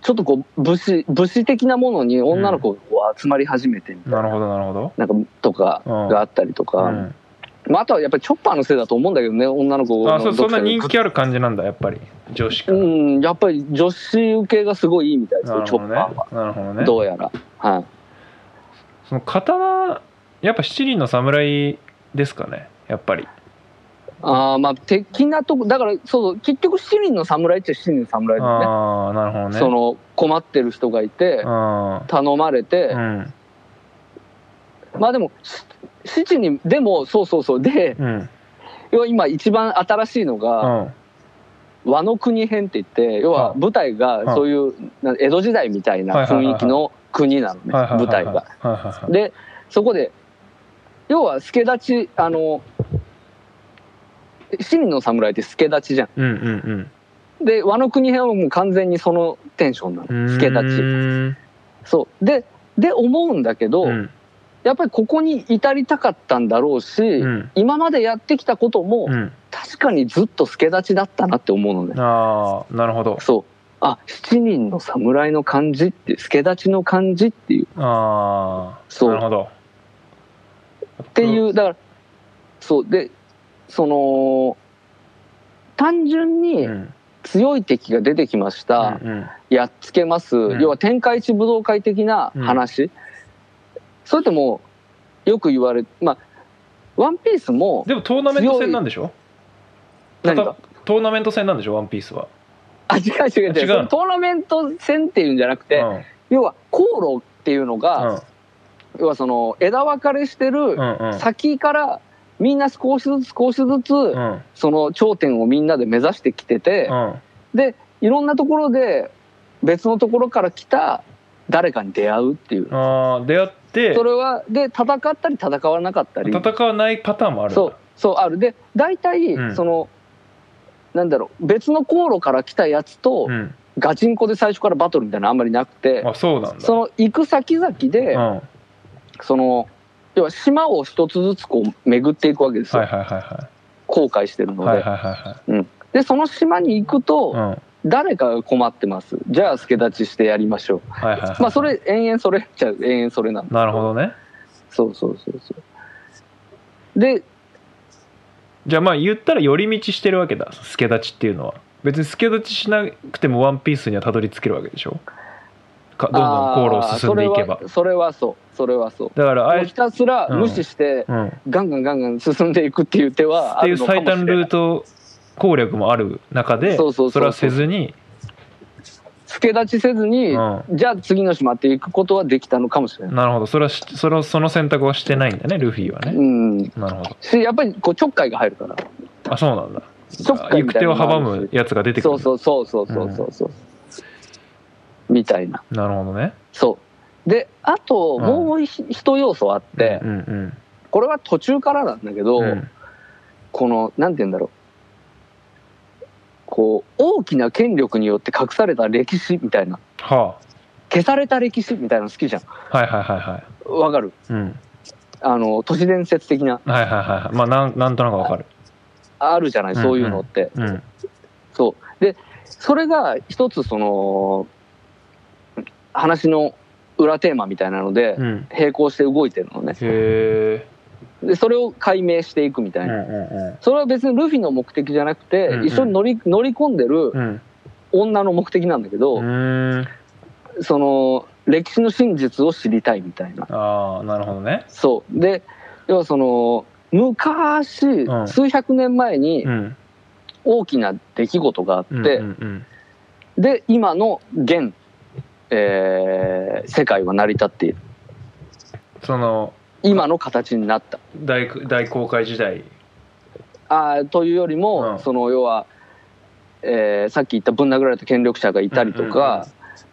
ちょっとこう武士武士的なものに女の子が集まり始めてみたいな,、なるほどなるほど。なんかとかがあったりとか、うんまあ、あとはやっぱりチョッパーのせいだと思うんだけどね女の子のあそうそんな人気ある感じなんだやっぱり。女子かうらんやっぱり女子受けがすごいいいみたいですよ、チョッパーは、なるほどね。どうやら。はい。その刀やっぱ七人の侍ですかねやっぱり。ああまあ的なとこだからそうそう結局七人の侍っちゃ七人の侍だよね。ああなるほどね。その困ってる人がいてうん。頼まれて、うんまあでもし七人でもそうそうそう。でうん。要は今一番新しいのうがん「和の国編」って言って要は舞台がそういうな江戸時代みたいな雰囲気の国なのね舞台が。でそこで要は助太刀あのの侍って助太刀じゃうんうんん。で和の国編はもう完全にそのテンションなうん。の助太刀。刀。そう。でで思うんだけど、うんやっぱりここに至りたかったんだろうし、うん。今までやってきたことも、うん。確かにずっと助太刀だったなって思うのね。ああなるほど。そう。あ、七人の侍の感じって、助太刀の感じっていう、ああそう。なるほど。っていう、だから、そう、で、その、単純にうん。強い敵が出てきました、うんうん。やっつけます、ん。要は天下一武道会的な話、それってもう、よく言われ、まあ、ワンピースも、でもトーナメント戦なんでしょ？何がトーナメント戦なんでしょ？ワンピースは。あ、違う違う違う。トーナメント戦っていうんじゃなくて、うん。要は航路っていうのが、要はその枝分かれしてるうんうん。先からみんな少しずつ少しずつうん。その頂点をみんなで目指してきててうん。でいろんなところで別のところから来た誰かに出会うっていう。あー出会ってそれはで戦ったり戦わなかったり。戦わないパターンもあるそうそうある。で大体うん。そのなんだろう別の航路から来たやつとうん。ガチンコで最初からバトルみたいなのあんまりなくてあそうなんだ。その行く先々でうん。はいその要は島を一つずつこう巡っていくわけですよ、はいはいは後悔してるので、いはいはいはい。はいでその島に行くと、うん誰かが困ってます。じゃあ助太刀してやりましょう。はいはいはいまあそれ延々それっちゃ延々それなのなるほどね。そうそうそうそう。でじゃあまあ言ったら寄り道してるわけだ助太刀っていうのは。別に助太刀しなくてもワンピースにはたどり着けるわけでしょ？かどんどん航路を進んでいけば。それはそうそれはそう。だからあえひたすら無視して、うん、っガンガンガンガン進んでいくっていう手はあていうるのかもしれない。最短ルート攻略もある中でそうそうそうそう。れはせずに。助立ちせずに、うじゃあ次の島って行くことはできたのかもしれない。なるほど。それはしそれをその選択はしてないんだねルフィはね。うん、なるほど。しやっぱりこうちょっかいが入るから。あそうなんだ。ちょっかい行く手を阻むやつが出てくる。そうそうそうそうそうそうそう、みたいな。なるほどね。そう。であとうん。もう一一要素あって、うんうん。これは途中からなんだけど、うん。このなんて言うんだろうこう大きな権力によって隠された歴史みたいな。は消された歴史みたいなの好きじゃん。あはいはいはいはい。わかる？うん。あの都市伝説的な。はいはいはいはい。まあなんなんとなくわかる。あるじゃない？そういうのって、うん。そう。でそれが一つその話の裏テーマみたいなのでうん。並行して動いてるのね。へでそれを解明していくみたいな、うそれは別にルフィの目的じゃなくて、うんうん。一緒に乗り乗り込んでる女の目的なんだけど、うん。その歴史の真実を知りたいみたいな。ああなるほどね。そう。で要はその昔、ん。数百年前にうん。大きな出来事があって、で今の現、えー世界は成り立っている。その今の形になった。大大航海時代。あーというよりも、うん。その要は、えーさっき言ったぶん殴られた権力者がいたりとか、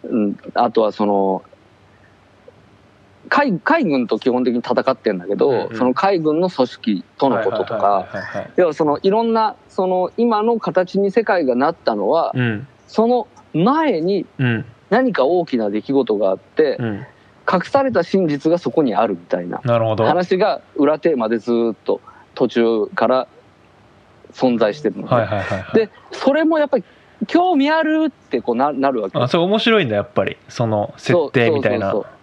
うんあとはその海海軍と基本的に戦ってんだけど、うんうん。その海軍の組織とのこととか、要はそのいろんなその今の形に世界がなったのは、うん。その前にうん。何か大きな出来事があって、うん隠された真実がそこにあるみたいななるほど。話が裏テーマでずーっと途中から存在してるので,、はいはいはいはい。でそれもやっぱり興味あるってこうななるわけ。あそれ面白いんだやっぱり。その設定みたいな。そうそうそうそう。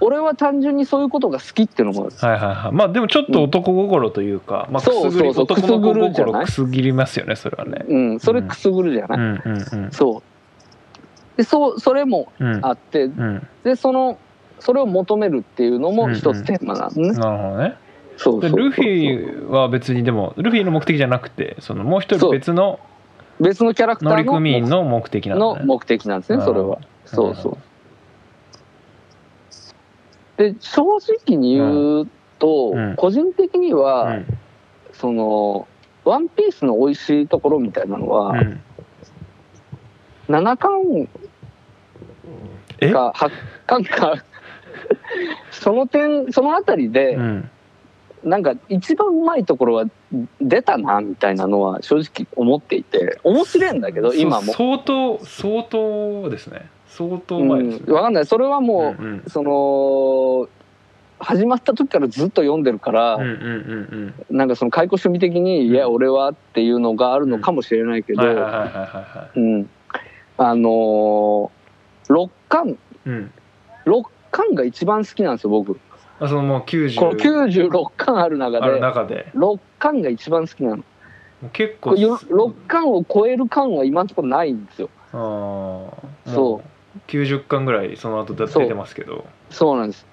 俺は単純にそういうことが好きっていうのもはいはいはい。まあでもちょっと男心というか、まあくそうすぐりそうそう男の子くすぐるじゃない心くすぐりますよねそれはね。うん、それくすぐるじゃない、うんうんうん。そうでそうそれもうん。あってうん。でそのそれを求めるっていうのも一つテーマなのね、なるほどね。そうそうそうでルフィは別にでもルフィの目的じゃなくてそのもう一人別の別のキャラクター乗組員のの目的なんだね。の目的なんですねそれは。そうそう。で正直に言うと、うん。個人的にうは、ん。その「ワンピースの美味しいところみたいなのは、うん。7巻え？か8巻 かその点そのあたりで、うん。なんか一番うまいところは出たなみたいなのは正直思っていて面白いんだけど今も。相当相当ですね。相当うまいですうん、わかんない。それはもう、うんうん。その始まった時からずっと読んでるから、うんうんうんなんかその解雇趣味的に「いや俺は」っていうのがあるのかもしれないけど、うんはいはいはいはいはうん、あのー、6巻。いうん。6巻が一番好きなんですよ僕。あそのもう90この96巻ある中で。中で。6巻が一番好きなの。結構これよ6巻を超える巻は今のところないんですよ。あー。もそう。90巻ぐらいその後出てますけど。そう。なんです。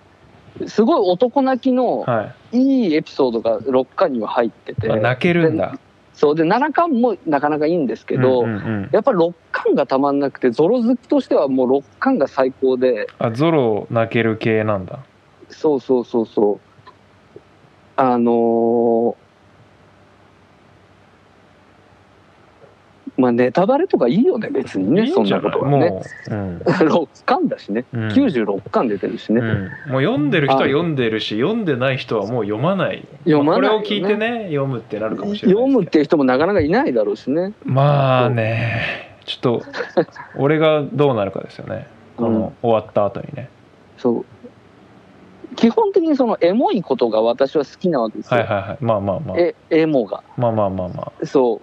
すごい男泣きのはい。いいエピソードが6巻には入ってて、あ泣けるんだそうで7巻もなかなかいいんですけど、うんうんうん。やっぱり6巻がたまんなくてゾロ好きとしてはもう6巻が最高で。あゾロ泣ける系なんだ。そうそうそうそう。あのーまあネタバレとかいいよね別にねいいそんなんじゃない？ことはね。もう、うん。6巻だしね、うん。96巻出てるしね、うん、もう読んでる人は読んでるし読んでない人はもう読まない。読まないよね。まあこれを聞いてね読むってなるかもしれない読むっていう人もなかなかいないだろうしね。まあね。ちょっと 俺がどうなるかですよね。この終わった後にね、そう。基本的にそのエモいことが私は好きなわけですよ、はいはいはい。まあまあまあ。えエモが。まあまあまあまあ。そう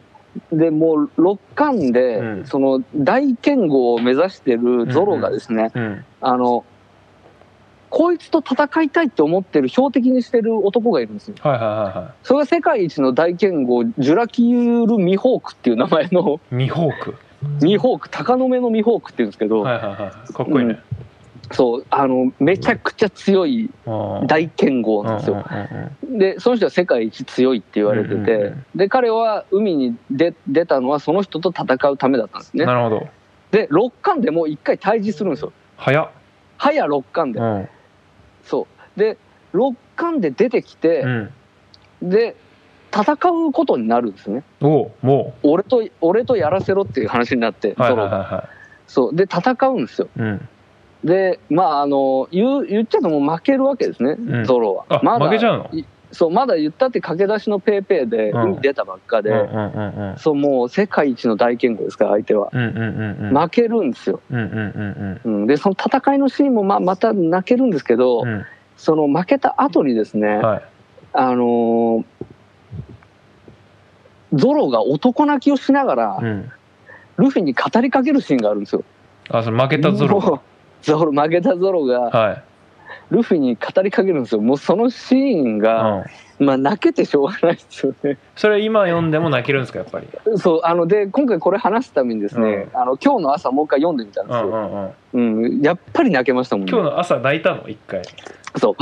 でもう6巻で、うん。その大剣豪を目指してるゾロがですね、うんあのこいつと戦いたいって思ってる標的にしてる男がいるんですよ。はいはいはいはそれが世界一の大剣豪ジュラキュール・ミホークっていう名前の。い ミホーク。ミホーク鷹の目のミホークっていうんですけど、はいはいはい。かっこいいね、そうあのめちゃくちゃ強いうん。大剣豪なんですよ、うんでその人は世界一強いって言われてて、で彼は海に出出たのはその人と戦うためだったんですね。うんなるほど。で6巻でもう1回退治するんですよ。早っ。早6巻で、うん。そう。で6巻で出てきてう、ん。で戦うことになるんですね。おうも俺と俺とやらせろっていう話になって、うはいはいはいはそう。で戦うんですよ。いうんでまああの言う言っちゃうともう負けるわけですね、ん。ゾロは。あまだ負けちゃうの？いそうまだ言ったって駆け出しのペーペーでうん。海出たばっかで、そうもう世界一の大剣豪ですから相手は、負けるんですよ、でその戦いのシーンもまあまた泣けるんですけど、うん。その負けた後にですね、はい。あのーゾロが男泣きをしながら、うん。ルフィに語りかけるシーンがあるんですよ。あその負けたゾロゾロ負けたゾロがはいルフィに語りかけるんですよ。もうそのシーンが、うんまあ泣けてしょうがないですよね。それ今読んでも泣けるんですかやっぱり？そうあので今回これ話すためにですね、あの今日の朝もう一回読んでみたんですうんうよ。んうんうん、やっぱり泣けましたもんね。今日の朝泣いたの？一回そう。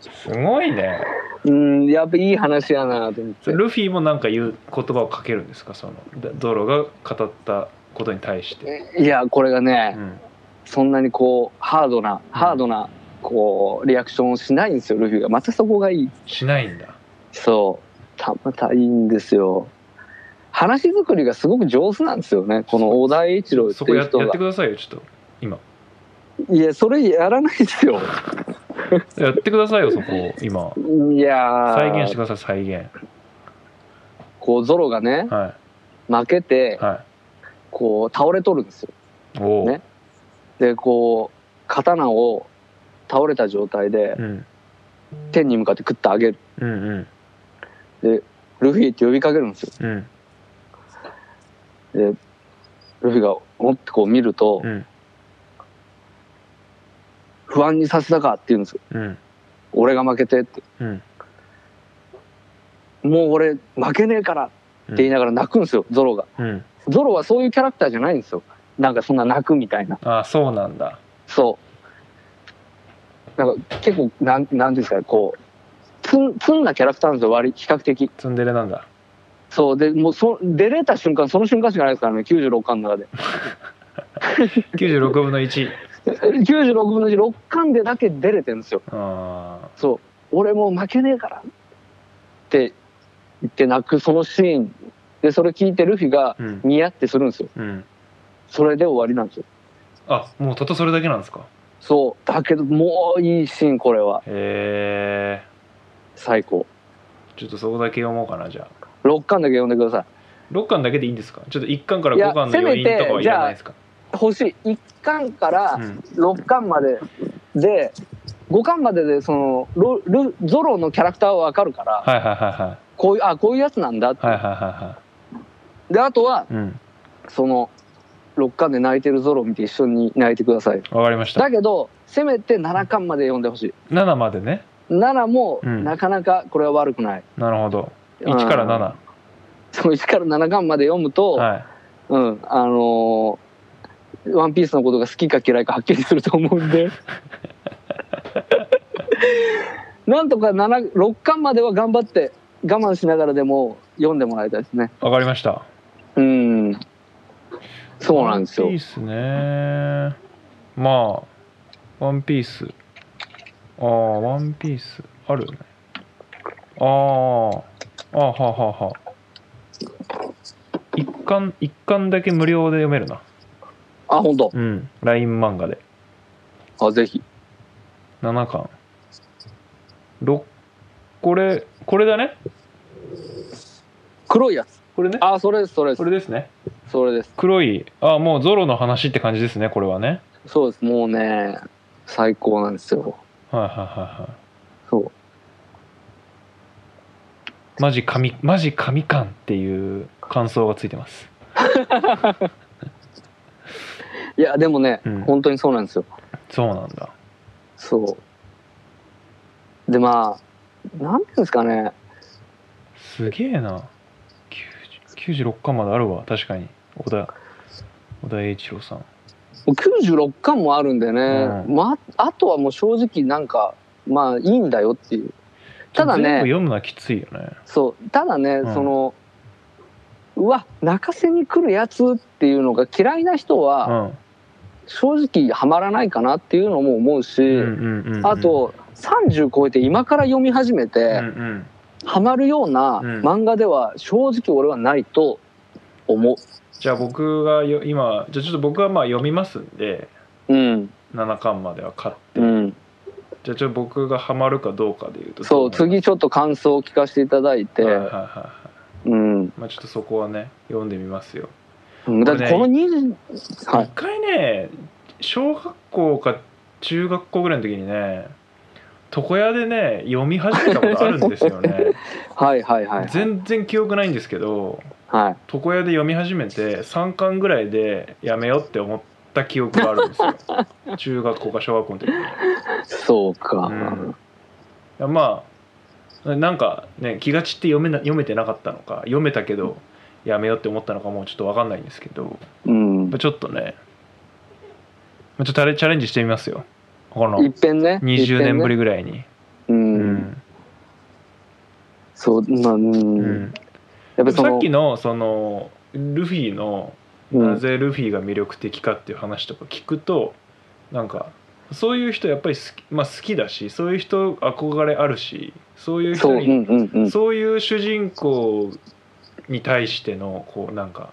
すごいねうん、やっぱいい話やなと思って。ルフィもなんか言う言葉をかけるんですか？そのゾロが語ったことに対して、いやこれがね、うん、そんなにこうハードなハードなこうリアクションをしないんですよルフィが。またそこがいい。しないんだ。そう。たまたいいんですよ。話作りがすごく上手なんですよねこの小田栄一郎っていう人が。やってくださいよちょっと。今。いやそれやらないですよ。やってくださいよそこ今。いやー。再現してください再現。こうゾロがねは負けてい。はこう倒れとるんですよ。ね。でこう刀を倒れた状態でうん、天に向かってクッと上げる。うんうん。でルフィって呼びかけるんですよ。うん。でルフィが持ってこう見ると、うん。不安にさせたかって言うんですよ。うん。俺が負けてって。うん。もう俺負けねえからって言いながら泣くんですよゾロが。うんゾロはそういうキャラクターじゃないんですよ。なんかそんな泣くみたいな。あそうなんだ。そう。なんか結構なんなんですかねこうツンツンなキャラクターなんですよ割比較的。ツンデレなんだ。そうでもうそ出れた瞬間その瞬間しかないですからね96巻の中で。96分の1 96 分の1 6巻でだけ出れてるんですよ。あそう。俺もう負けねえからって言って泣くそのシーンでそれ聞いてルフィがーうん。ニヤってするんですよ。うん。それで終わりなんですよ。あもうたったそれだけなんですか？そう。だけどもういいシーンこれは。へえ最高。ちょっとそこだけ読もうかなじゃあ。6巻だけ読んでくださ6巻だけでいいんですか？ちょっと1巻からいや5巻の余韻とかはいらないですか？い欲しい。1巻からうん。6巻までで5巻まででそのロルゾロのキャラクターは分かるからはいはいはいはい。こういうあこういうやつなんだって、はいはいはいはであとはいうん。その6巻で泣いてるゾロを見て一緒に泣いてください。わかりました。だけどせめて7巻まで読んでほしい。7までね。7もうん。なかなかこれは悪くない、なるほど。1から7その1から7巻まで読むと、はい。うんあのーワンピースのことが好きか嫌いかはっきりすると思うんで。なんとか7 6巻までは頑張って我慢しながらでも読んでもらいたいですね。わかりましたうん。そうなんですよ。ワンピースね。まあワンピース。ああワンピース。あるよね。あーあはあはあはあ。一巻一巻だけ無料で読めるな。あ本当。うん。LINE 漫画で。あぜひ。7巻。6これこれだね。黒いやつこれね？あそれですそれです。これですね。それです。黒いあもうゾロの話って感じですねこれはね。そうです。もうね最高なんですよ。はいはいはいはい。そう。マジ神マジ神感っていう感想がついてます。いやでもね、うん。本当にそうなんですよ。そうなんだ。そう。でまあなんていうんですかね。すげえな。90 96巻まであるわ。確かに。小田小田栄一郎さん。もう96巻もあるんでね、うん。まああとはもう正直なんかまあいいんだよっていう。ただね。読むのはきついよね。そう。ただね、うん。そのうわ泣かせに来るやつっていうのが嫌いな人はうん。正直ハマらないかなっていうのも思うし、あと30超えて今から読み始めうんうてんハマるようなうん。漫画では正直俺はないと思じゃあ僕がよ今じゃあちょっと僕はまあ読みますんでううん。7巻までは買って、うん。じゃあちょっと僕がハマるかどうかでいうとそう次ちょっと感想を聞かせていただいて、はいはいはいはい。うん。まあちょっとそこはね読んでみますよ。だってこの20はい。一回ね小学校か中学校ぐらいの時にね床屋でね読み始めたことあるんですよね。はいはいはいはい。全然記憶ないんですけどはい。床屋で読み始めて3巻ぐらいでやめようって思った記憶があるんですよ。中学校か小学校の時に。そうか、うん。まあなんかね気が散って読めな読めてなかったのか読めたけどやめようって思ったのかもうちょっと分かんないんですけどうん。まあちょっとねまあちょっとチャレンジしてみますよこのいっぺんね20年ぶりぐらいに、ねう、うん。んそうまあうん、うん。やっぱりそのさっきのそのルフィのうん。なぜルフィが魅力的かっていう話とか聞くとなんかそういう人やっぱり好き,、まあ、好きだしそういう人憧れあるしそういう人にうんうんうん、そういう主人公に対してのこうなんか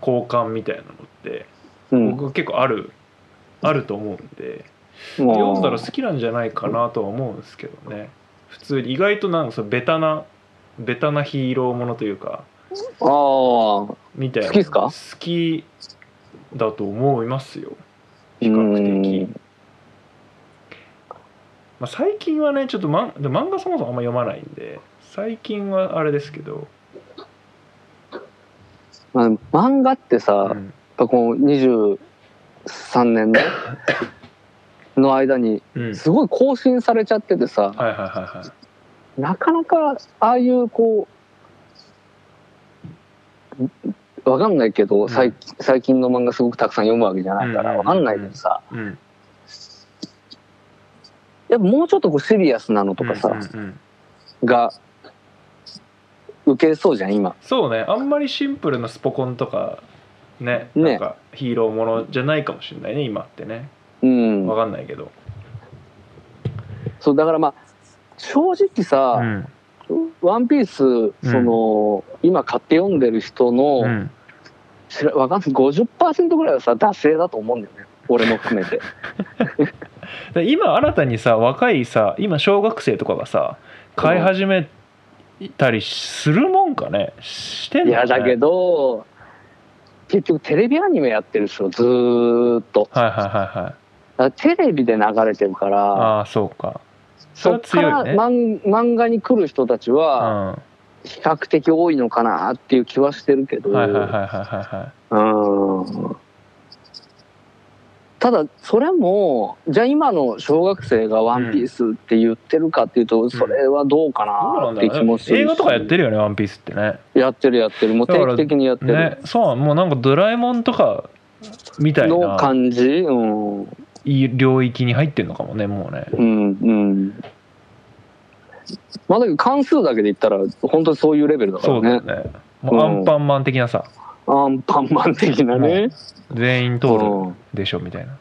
好感みたいなのってうん、僕結構ある、あると思うんで読んだら好きなんじゃないかなとは思うんですけどね。普通に意外となんかそのベタなベタなヒーローものというかああ。みたいな。好きっすか？好きだと思いますよ。比較的。うんまあ、最近はねちょっと、ま、でも漫画そもそもあんま読まないんで最近はあれですけど、まあ、漫画ってさ、やっうんぱこの23年ねの間にうん、すごい更新されちゃっててさはいはいはいはい。なかなかああいうこうわかんないけど、ん。最最近の漫画すごくたくさん読むわけじゃないからわかんないけどさ。うん。やっぱもうちょっとこうシリアスなのとかさ、うんうんうん。が受けそうじゃん今。そうね。あんまりシンプルなスポコンとかねね。なんかヒーローものじゃないかもしれないね今ってねうん。わかんないけど、そうだからまあ正直さうん「ワンピースその、今買って読んでる人の、うん、知らわかんない。50%ぐらいはさ惰性だと思うんだよね。俺も含めて。で今新たにさ若いさ今小学生とかがさ買い始めたりするもんかね？してんのいやだけど結局テレビアニメやってるでしょずーっと。はいはいはいはいテレビで流れてるからああそうか。そっから漫漫画に来る人たちうん。はは比較的多いのかなっていう気はしてるけど、ただそれもじゃあ今の小学生が「ワンピースって言ってるかっていうとそれはどうかなって気もするし。映画とかやってるよね「ワンピースってね。やってるやってる。もう定期的にやってる、ねそうもうなんかドラえもんとかみたいのな感じ？うん領域に入ってんのかもねもうね。うんうん。まあだけど関数だけで言ったら本当にそういうレベルだかそうだらねよね。もうアンパンマン的なさ。アンパンマン的なね、全員通るうん。でしょみたいな。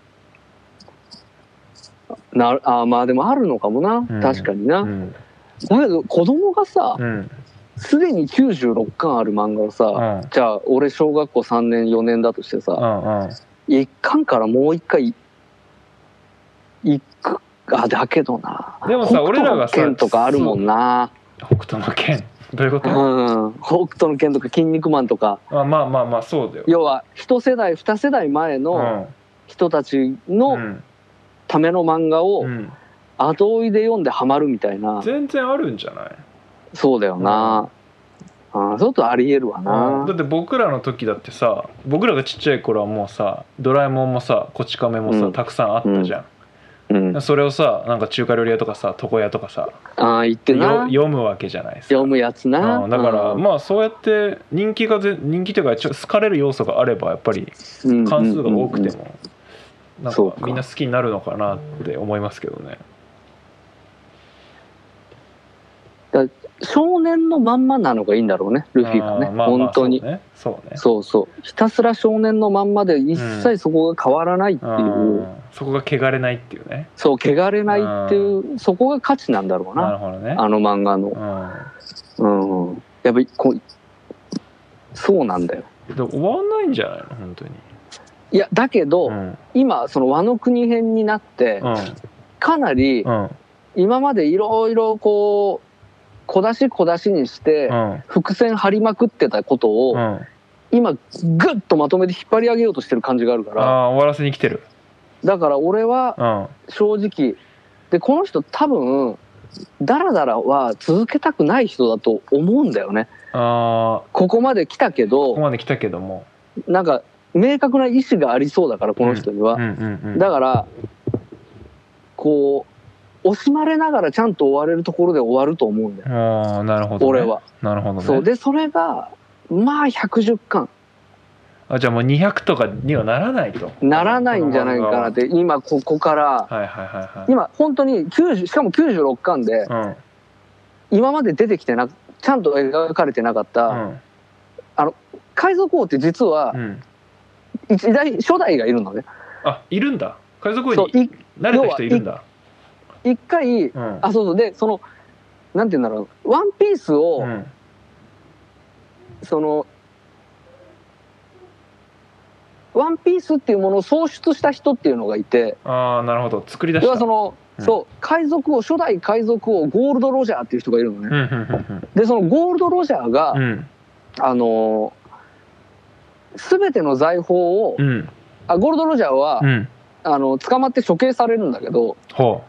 なあまあでもあるのかもな、ん。確かにな、うん。だけど子供がさうん。すでに96巻ある漫画をさ、うん。じゃあ俺小学校3年4年だとしてうさ、んうん。一巻からもう一回行くあだけどな。でもさ俺らがさの剣とかあるもんな。北斗の剣。どういうこと、うん。北斗の剣とか筋肉マンとか。あまあまあまあそうだよ。要は一世代二世代前うのん。人たちうのん。ための漫画をうん。後追いで読んでハマるみたいな。全然あるんじゃない？そうだよな、ああちょっとありえるわな。だって僕らの時だってさ僕らがちっちゃい頃はもうさドラえもんもさこち亀もさ、うん。たくさんあったじゃん、うん、それをさなんか中華料理屋とかさ床屋とかさああ言ってよな読むわけじゃないですか読むやつな、うん。だから、うん。まあそうやって人気がぜ人気というかちょ好かれる要素があればやっぱりうん関数が多くてもなんかかみんな好きになるのかなって思いますけどね少年のまんまなのがいいんだろうねルフィがね。まあまあ本当に。そうね。そうね。そうそう。ひたすら少年のまんまで一切そこが変わらないっていう、うん。そこが汚れないっていうね。そう汚れないっていうそこが価値なんだろうな。なるほどね。あの漫画の。うん。うん。やっぱりこうそうなんだよ。でも終わんないんじゃないの？本当に。いやだけど、うん。今その和の国編になってかなりうんうん。今までいろいろこう小出し小出しにしてうん。伏線張りまくってたことをうん。今グッとまとめて引っ張り上げようとしてる感じがあるから。終わらせに来てる。だから俺はうん。正直でこの人多分ダラダラは続けたくない人だと思うんだよね。ああここまで来たけここどまで来たけども。なんか明確な意思がありそうだからこの人には、だからこう惜しまれながらちゃんと終われるところで終わると思うんだよ、ああなるほど、ね、俺は、なるほどね。そう。でそれがまあ110巻。あじゃあもう200とかにはならないと。ならないんじゃないかなって今ここから。はいはいはいはい。今本当に90しかも96巻でうん。今まで出てきてなちゃんと描かれてなかった、うん。海賊王って実はうん。一代初代がいるのね。あいるんだ。海賊王に慣れた人いるんだ一回うん。あそうそう。でそのなんて言うんだろう。ワンピースを、うん。そのワンピースっていうものを創出した人っていうのがいてああなるほど。作り出した。その、うん。そう海賊王初代海賊王ゴールド・ロジャーっていう人がいるのね。でそのゴールド・ロジャーが、あの全ての財宝を、うん。あゴールド・ロジャーは、うん。あの捕まって処刑されるんだけどほ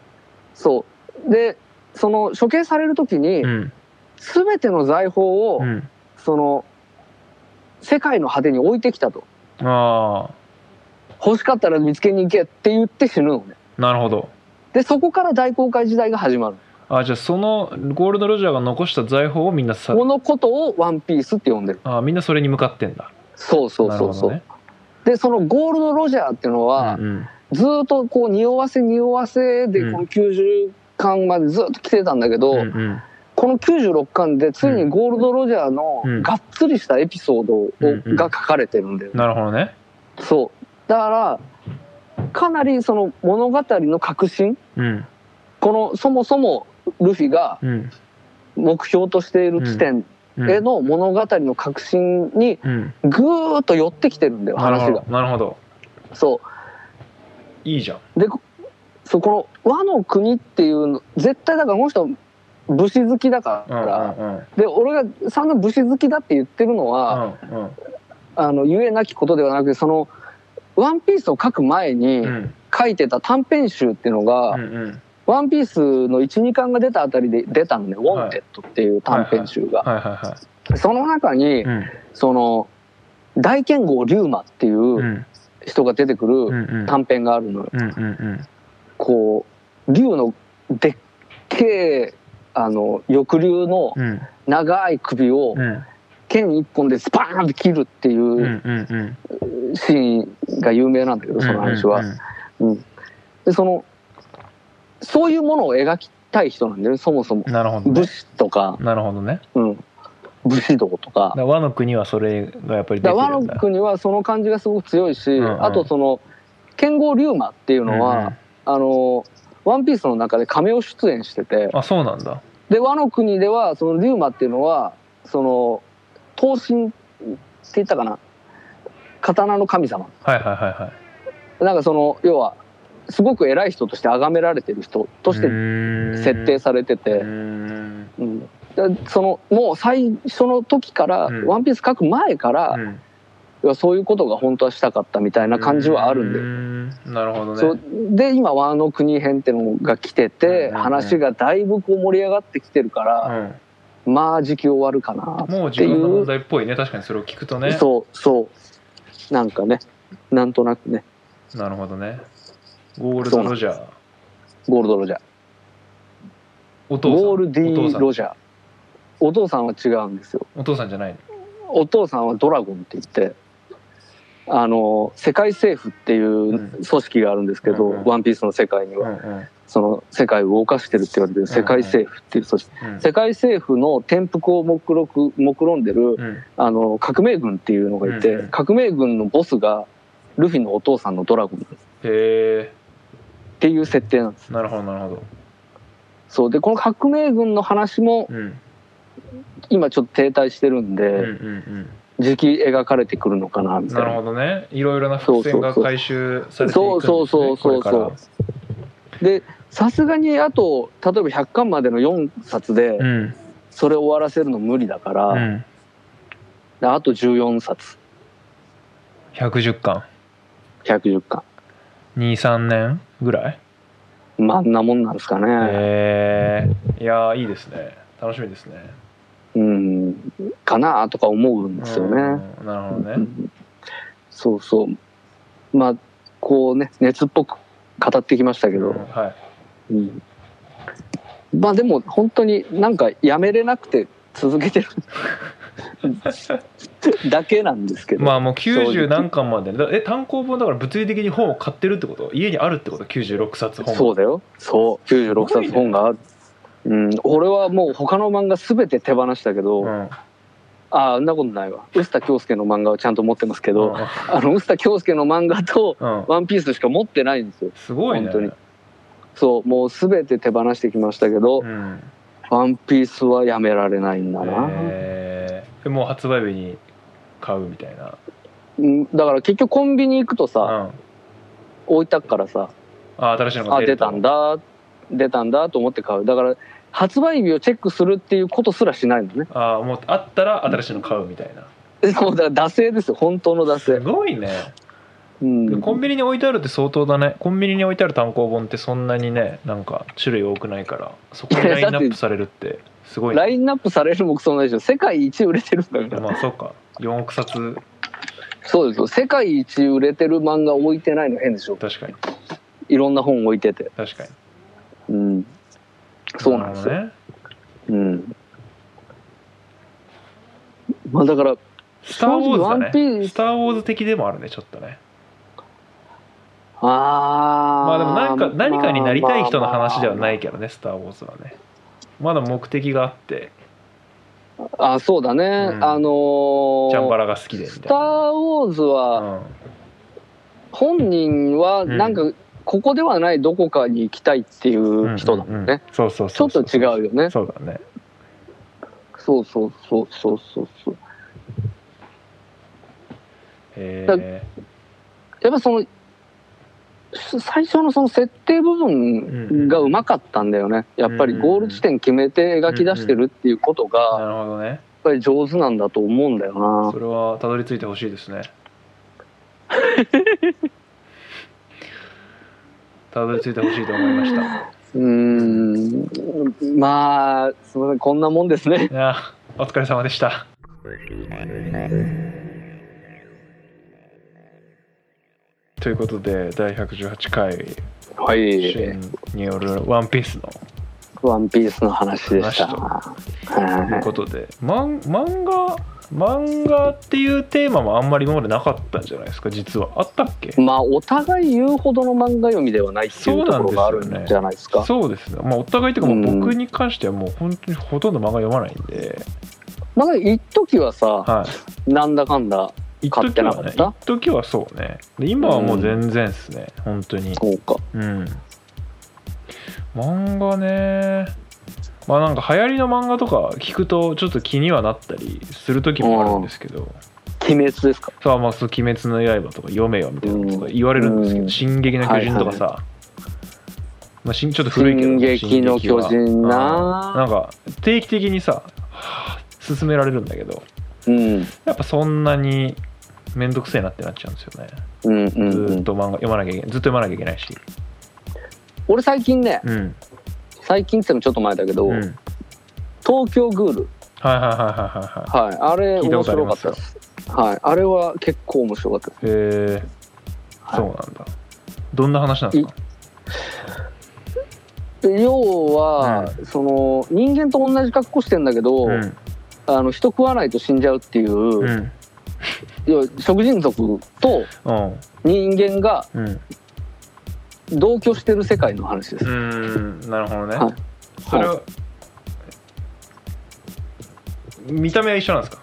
そう。でその処刑される時に、ううん。全ての財宝を、うん。その世界の果てに置いてきたと。あ欲しかったら見つけに行けって言って死ぬのね。あなるほど。でそこから大航海時代が始まるあじゃあそのゴールド・ロジャーが残した財宝をみんなさこのことをワンピースって呼んでる。あみんなそれに向かってんだ。そうそうそうそう、ね。でそのゴールド・ロジャーっていうのは、うんうんずーっとこう匂わせ匂わせでうん。この90巻までずっと来てたんだけど、うんうん。この96巻でついにゴールド・ロジャーのうん。がっつりしたエピソードを、うんうんが書かれてるんだよね、なるほどね。そう。だからかなりその物語の核心うん。このそもそもルフィがうん。目標としている地点うん。への物語の核心にうん。ぐーっと寄ってきてるんだよ話が。どなるほど。そいいじゃん。うでこそうこの和の国っていうの絶対だからこの人武士好きだかうんら、うんうん。で俺が散々武士好きだって言ってるのは、うんうん。あの言えなきことではなくてその「ワンピースを書く前にうん。書いてた短編集っていうのが、うんうん。ワンピースの12巻が出たあたりで出たのね「ウォンテッド」っていう短編集が、その中に、うん。その大剣豪龍馬っていううん人が出てくうんるうん。短編があるのよ、うんうんこう龍のでっけえあの翼竜の長い首をうん。剣一本でスパーンって切るっていうシーンが有名なんだけどその話は。うんでそのそういうものを描きたい人なんだよねそもそも。うんなるほどね。武士とか、なるほどね。うん、武士道とか。だから和の国はそれがやっぱり和てるんだ。の国はその感じがすごく強いし、うんうん。あとその剣豪龍馬っていうのは、あのワンピースの中で亀を出演してて。あそうなんだ。で和の国ではその龍馬っていうのはその刀身って言ったかな？刀の神様。はいはいはいはい。なんかその要はすごく偉い人として崇められてる人として設定されてて、うんそのもう最初の時から「うん。ワンピース書く前から、うん。そういうことが本当はしたかったみたいな感じはあるんで、ん。なるほどね。で今和の国編っていうのが来てて、うんうん。うん話がだいぶこう盛り上がってきてるから、まあ時期終わるかなうん、もう。ってい自分の問う題っぽいね確かにそれを聞くとね。そうそう。なんかねなんとなくね。なるほどね。ゴールド・ロジャー。ゴールド・ロジャー。お父さん。ゴール・ディロジャーお父さんは違うんですよ。お父さんじゃないの？お父さんはドラゴンって言ってあの世界政府っていう組織があるんですけど、うんうん。ワンピースの世界には、うんうん。その世界を動かしてるって言われてる世界政府っていう組織、うん。世界政府の転覆を目録目論んでるうん。あの革命軍っていうのがいて、うん革命軍のボスがルフィのお父さんのドラゴン。っへていう設定なんです。えなるほどなるほど。そう。でこの革命軍の話もうん今ちょっと停滞してるんで、うんうん時期描かれてくるのかなうんなるみたいな。ほどね。いろいろな伏線が回収されていくんです、ね、そうそうそうそうでさすがにあと例えば100巻までの4冊でうん。それ終わらせるの無理だから、うん。であと14冊。110巻。110巻。23年ぐらい？まああんなもんなんですかね、へえいやーいいですね。楽しみですね。うんかなとか思うんですよね、うん。なるほどね。うん。そうそう。まあこうね熱っぽく語ってきましたけど、うんはい。うん。まあでも本当になんかやめれなくて続けてる。だけなんですけど、まあもう正直。90何巻まで。え単行本だから物理的に本を買ってるってこと？家にあるってこと？96冊本。そうだよ。そう。96冊本がある、うん、俺はもう他の漫画全て手放したけど、うん。ああんなことないわ。臼田恭介の漫画はちゃんと持ってますけど、うん。あの臼田恭介の漫画とうん「ワンピースしか持ってないんですよ。すごいね。本当に。そうもう全て手放してきましたけど「うん。ワンピースはやめられないんだな、えもう発売日に買うみたいな。うん。だから結局コンビニ行くとさ、うん。置いたからさあ新しいのがあ出たんだ出たんだと思って買う。だから発売日をチェックするっていうことすらしないのね。あもうあったら新しいの買うみたいな。そうだから惰性ですよ本当の惰す性、ごいね。うん、コンビニに置いてあるって相当だね。コンビニに置いてある単行本ってそんなにねなんか種類多くないからそこにラインナップされるってすごいね。ラインナップされるもクソもないでしょ。世界一売れてるんだから。まあそうか。4億冊。そうですよ。世界一売れてる漫画置いてないの変でしょ。確かに。いろんな本置いてて。確かに。うんそうなんですよ、ね。うん。まあだからスター・ウォーズだね。ス。ター・ウォーズ的でもあるねちょっとね。ああまあでも何か何かになりたい人の話ではないいけどねスター・ウォーズはね。まだ目的があって。あそうだね、うん。あのーチャンバラが好きでみスター・ウォーズは、うん。本人はうん。なんかここではないどこかに行きたいっていう人だもんね、ううそうそうちょっと違うよね。そうだね。そうそうそうそうそうそう。へやっぱそのす最初のその設定部分がうまかったんだよね。やっぱりゴール地点決めて描き出してるっていうことがえなやっるほどね。ぱり上手なんだと思うんだよな。それはたどり着いてほしいですね たどり着いてほしいと思いました。うーん。まあすみません。こんなもんですね。いやお疲れ様でした。ということで第118回はいシンによる「ワンピースのワンピースの話でした。話というはことで、まん漫画漫画っていうテーマもあんまり今までなかったんじゃないですか？実は。あったっけ？いまあお互い言うほどの漫画読みではないっていうところがあるんじゃないですか？そうです。ねまあお互いというかもううん。僕に関してはもう本当にほとんど漫画読まないんで、まあ一時はさはい。なんだかんだ一買って時はねなかった？一時はそうね。で今はもう全然ですね、本当に。そうか。うん。漫画ねまあなんか流行りの漫画とか聞くとちょっと気にはなったりする時もあるんですけど。鬼滅ですか？さあまあそう「鬼滅の刃」とか読めよみたいなことが言われるんですけど「うん。進撃の巨人」とかさ、まあ、しんちょっと古いけど進撃の巨人な。うんなんか定期的にさ進められるんだけどうん。やっぱそんなに面倒くせえなってなっちゃうんですよね。うんうんずうん。ーっと漫画読まなきゃいけないずっと読まなきゃいけないし。俺最近ねうん最近ってもちょっと前だけど、うん。東京グール。はいはいはいはいはいはい。はい。あれ面白かったです。はい。あれは結構面白かった。ですへえはい。そうなんだ。どんな話なんですか？で要は、その人間と同じ格好してんだけど、うん。あの人食わないと死んじゃうっていう、うん。要は食人族とうん。人間がうん同居してる世界の話です、うーんなるほどね、はい。それは、見た目は一緒なんですか？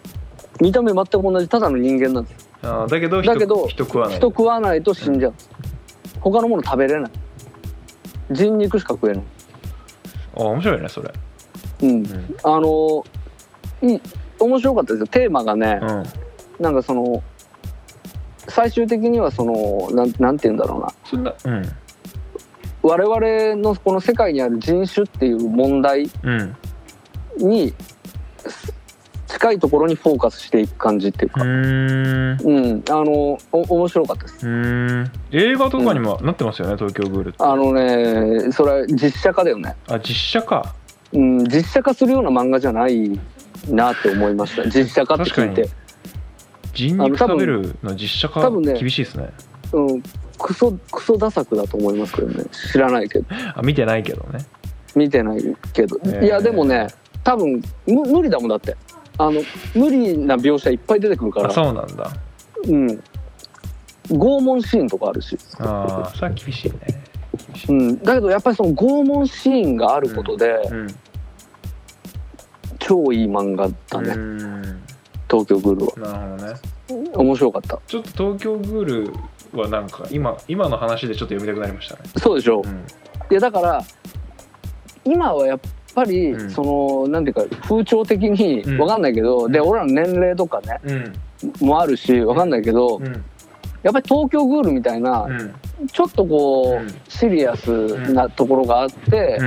見た目全く同じただの人間なんです。あーだけど人だけど人食わない。人食わないと死んじゃう。んです、他のもの食べれない。人肉しか食えない。あ面白いねそれ。うん、うん。あのいい面白かったですよ。テーマがね、うん。なんかその最終的にはそのなんなんて言うんだろうな。そんなうん我々のこの世界にある人種っていう問題うん。にす近いところにフォーカスしていく感じっていううか、うん、あのお面白かったです。うーん。映画とかにもなってますよね、東京グールって。あのねそれは実写化だよね、あ実写か。うん、実写化するような漫画じゃないなって思いました。実写化って聞いて。確人肉食べるの実写化多分ね厳しいですね。うんクソクソダサくだと思いますけどね。知らないけど。あ見てないけどね。見てないけど、えー。いやでもね多分む無理だもんだって。あの無理な描写いっぱい出てくるから。あそうなんだ。うん。拷問シーンとかあるし、ああそれは厳しいね。うん、だけどやっぱりその拷問シーンがあることで、うん。超いい漫画だね、東京グールは。なるほどね。面白かった。ちょっと東京グールはなんか今今の話でちょっと読みたくなりましたね。そうでしょ、うん。いやだから今はやっぱり、うん。そのなんていうか風潮的にうん。わかんないけど、で俺らの年齢とかねうん。もあるしわかんないけど、うん。やっぱり東京グールみたいな、うん。ちょっとこう、うん。シリアスなところがあって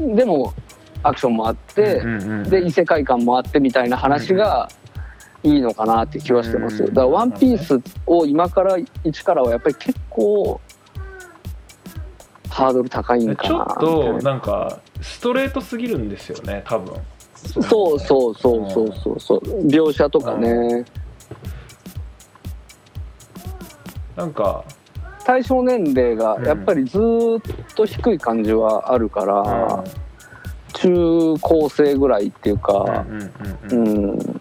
う、んでもアクションもあって、うんうんうん。で異世界観もあってみたいな話がいいのかなって気はしてますだから「ワンピースを今から一からはやっぱり結構ハードル高いんかちょっとなんかストレートすぎるんですよね多分。そうそうそうそうそう。そう描写とかね。なんか。対象年齢がやっぱりずーっと低い感じはあるから、中高生ぐらいっていううんか、うんうんううんん、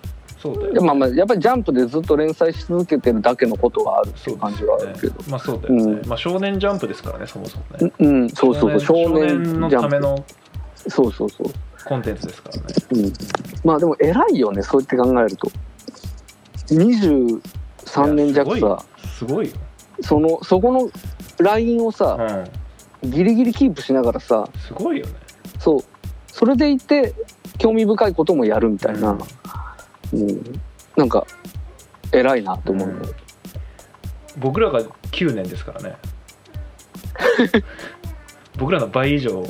そうだよでまあまあやっぱりジャンプでずっと連載し続けてるだけのことはあるってそいうう感じはあるけど、まあそうだよね、うん。まあ少年ジャンプですからねそもそもね。うん、うんそうそうそう少年のためのそうそうそう、コンテンツですからね。うん、まあでも偉いよねそうやって考えると。23年弱さ。すごいよ、そのそこのラインをさうん、ギリギリキープしながらさ。すごいよね。そう。それでいて興味深いこともやるみたいな、うん、なんか偉いなと思う、うん。僕らが9年ですからね。僕らの倍以上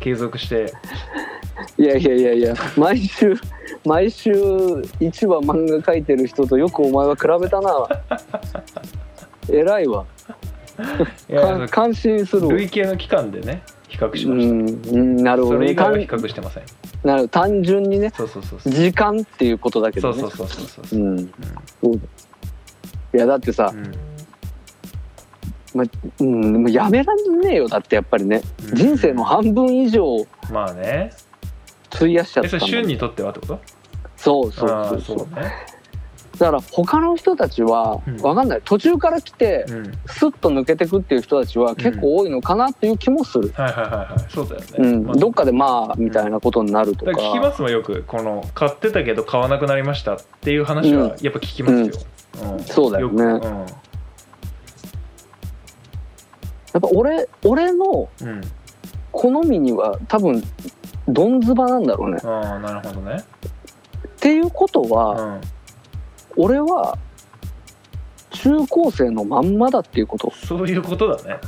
継続して。いやいやいやいや毎週毎週1話漫画描いてる人とよくお前は比べたな。偉いわ。いやか感心するわ。累計の期間でね比較しうました、ん、うん、なるほそどね。単れ以外は比較してませんなる単純にねそうそうそうそう。時間っていうことだけどね。そうそうそうそうそうう、ん。そう。だいやだってさう、ん。うん、もうやめらんねえよだってやっぱりね。うん。人生の半分以上まあね。費やしちゃっえそれたん。だ旬にとってはってこと？そうそうああそう。そうそうねだから他の人たちはうん。わかんない。途中から来てうん。スッと抜けてくっていう人たちは結構多いのかなっていう気もする、はいはいはいはい。そうだよね、うん。まあどっかでまあみたいなことになるとか。聞きますもんよく。この買ってたけど買わなくなりましたっていう話はやっぱ聞きますよ、うん。そうだよね。くやっぱ俺俺のうん、うん、好みには多分どんずばなんだろうね。ああなるほどね。っていうことうは、ん俺は中高生のまんまだっていうこと。そういうことだね。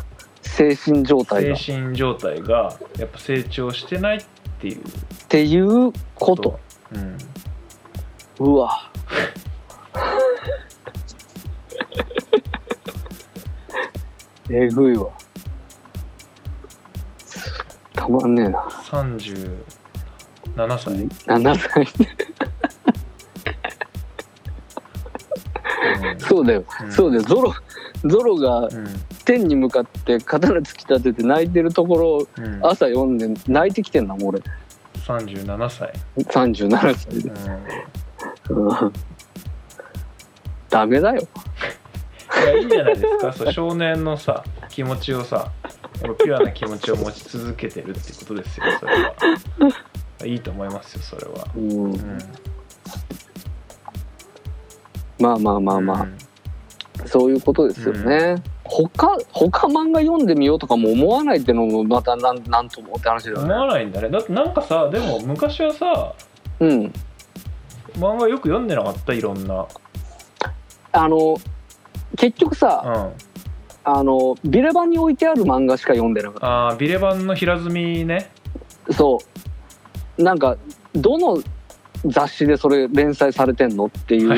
精神状態精が。っ神状態がやっぱ成長してないっていう。ていうこと。うん。うわ。えぐいわ。たまんねえな。37歳、7歳そうだよ、うん。そうだよ。ゾロゾロがうん。天に向かって刀突き立てて泣いてるところうんうん、朝読んで泣いてきてんなもう俺。37歳、37歳で、うん、うん、ダメだよ。いやいいんじゃないですか。そう少年のさ気持ちをさ俺ピュアな気持ちを持ち続けてるってことですよそれは。いいと思いますよそれは。うん。うんまあまあまあまあ、うん。そういうことですよね、他他漫画読んでみようとかも思わないってのもまたなんなんともって話だよ思わねないんだね。だってなんかさでも昔はさうん。漫画よく読んでなかった？いろんな。あの結局うさ、ん。あのビレバンに置いてある漫画しか読んでなかっあービレバンの平積みね。たそう。なんかどの雑誌でそれ連載されてんのっていう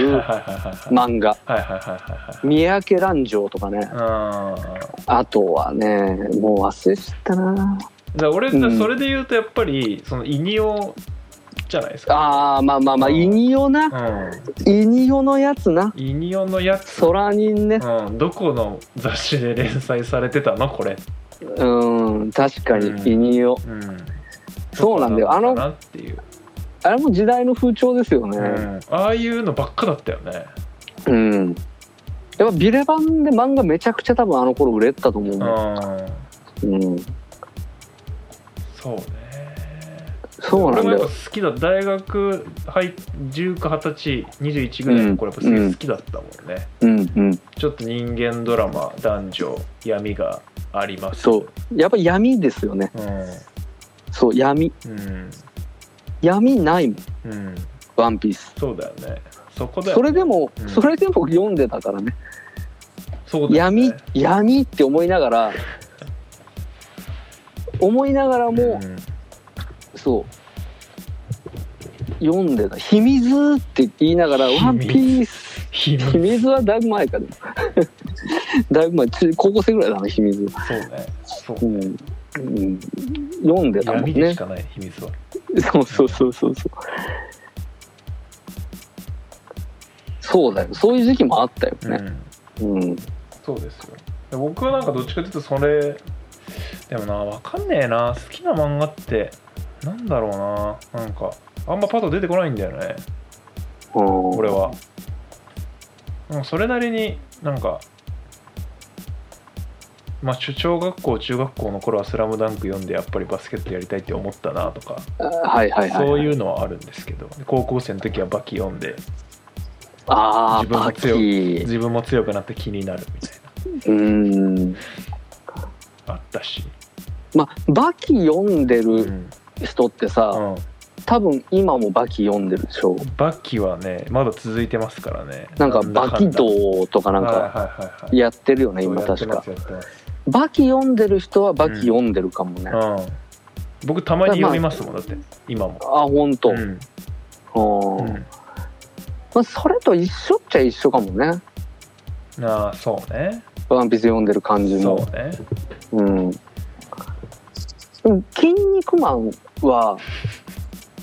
漫画。三宅蘭城とかね。はいあとはねもう忘れちゃったな。俺うん。それで言うとやっぱりそのイニオじゃないですか。あーまあまあまあうん。イニオな。うん。イニオのやつな。イニオのやつ。ソラニンね。うん、どこの雑誌で連載されてたの？これ、うん確かにうん。イニオ。うん、そうなんだよ。あのあれも時代の風潮ですよね。うん、ああいうのばっかだったよね。うん。やっぱビレバンで漫画めちゃくちゃ多分あの頃売れてたと思ううん。んうん。そうね。そうなんだよ。俺もやっぱ好きだ。大学入10か20歳21ぐらいの頃やっぱすげえ好きだったもんね、うん。うん。ちょっと人間ドラマ男女闇があります。そう。やっぱ闇ですよね。うそう闇。ん闇ないもん。うん。うんワンピース。そうだよね。そこだよそれでも、うん。それでも読んでたからね。そうだよね。闇闇って思いながら思いながらも、うん。そう。読んでた「秘密」って言いながら「秘密。ワンピース」秘密。はだいぶ前かでもだいぶ前ち高校生ぐらいだな秘密そうね。そう。うん、うん、読んでたもんね。闇でしかない秘密は。そうそうそうそうそう。そうだよ。そういう時期もあったよね。うん、そうですよ。で僕はなんかどっちかというとそれでもなわかんねえな。好きな漫画ってなんだろうな。なんかあんまパッと出てこないんだよね。俺は。うんそれなりになんかまあ小小学校中学校の頃は「スラムダンク読んでやっぱりバスケットやりたいって思ったなとかはいはいはい、そういううのはあるんですけど高校生の時はバキ読んであ自分も強キ。自分も強くなって気になるみたいうん。なあったし、まあバキ読んでうるん。人ってさ、うん、多分今もバキ読んでるでしょ。バキはねまだ続いてますからね。なんかだバキ道とかなんかやってるよね今確か。やってますやってますバキ読んでる人はバキ読んでるかもね、僕たまに読みますもんだって。今も。本当、うん。まあ、それと一緒っちゃ一緒かもね。うんああそうね。ワンピース読んでる感じも。そうね。うん。でも「筋肉マン」は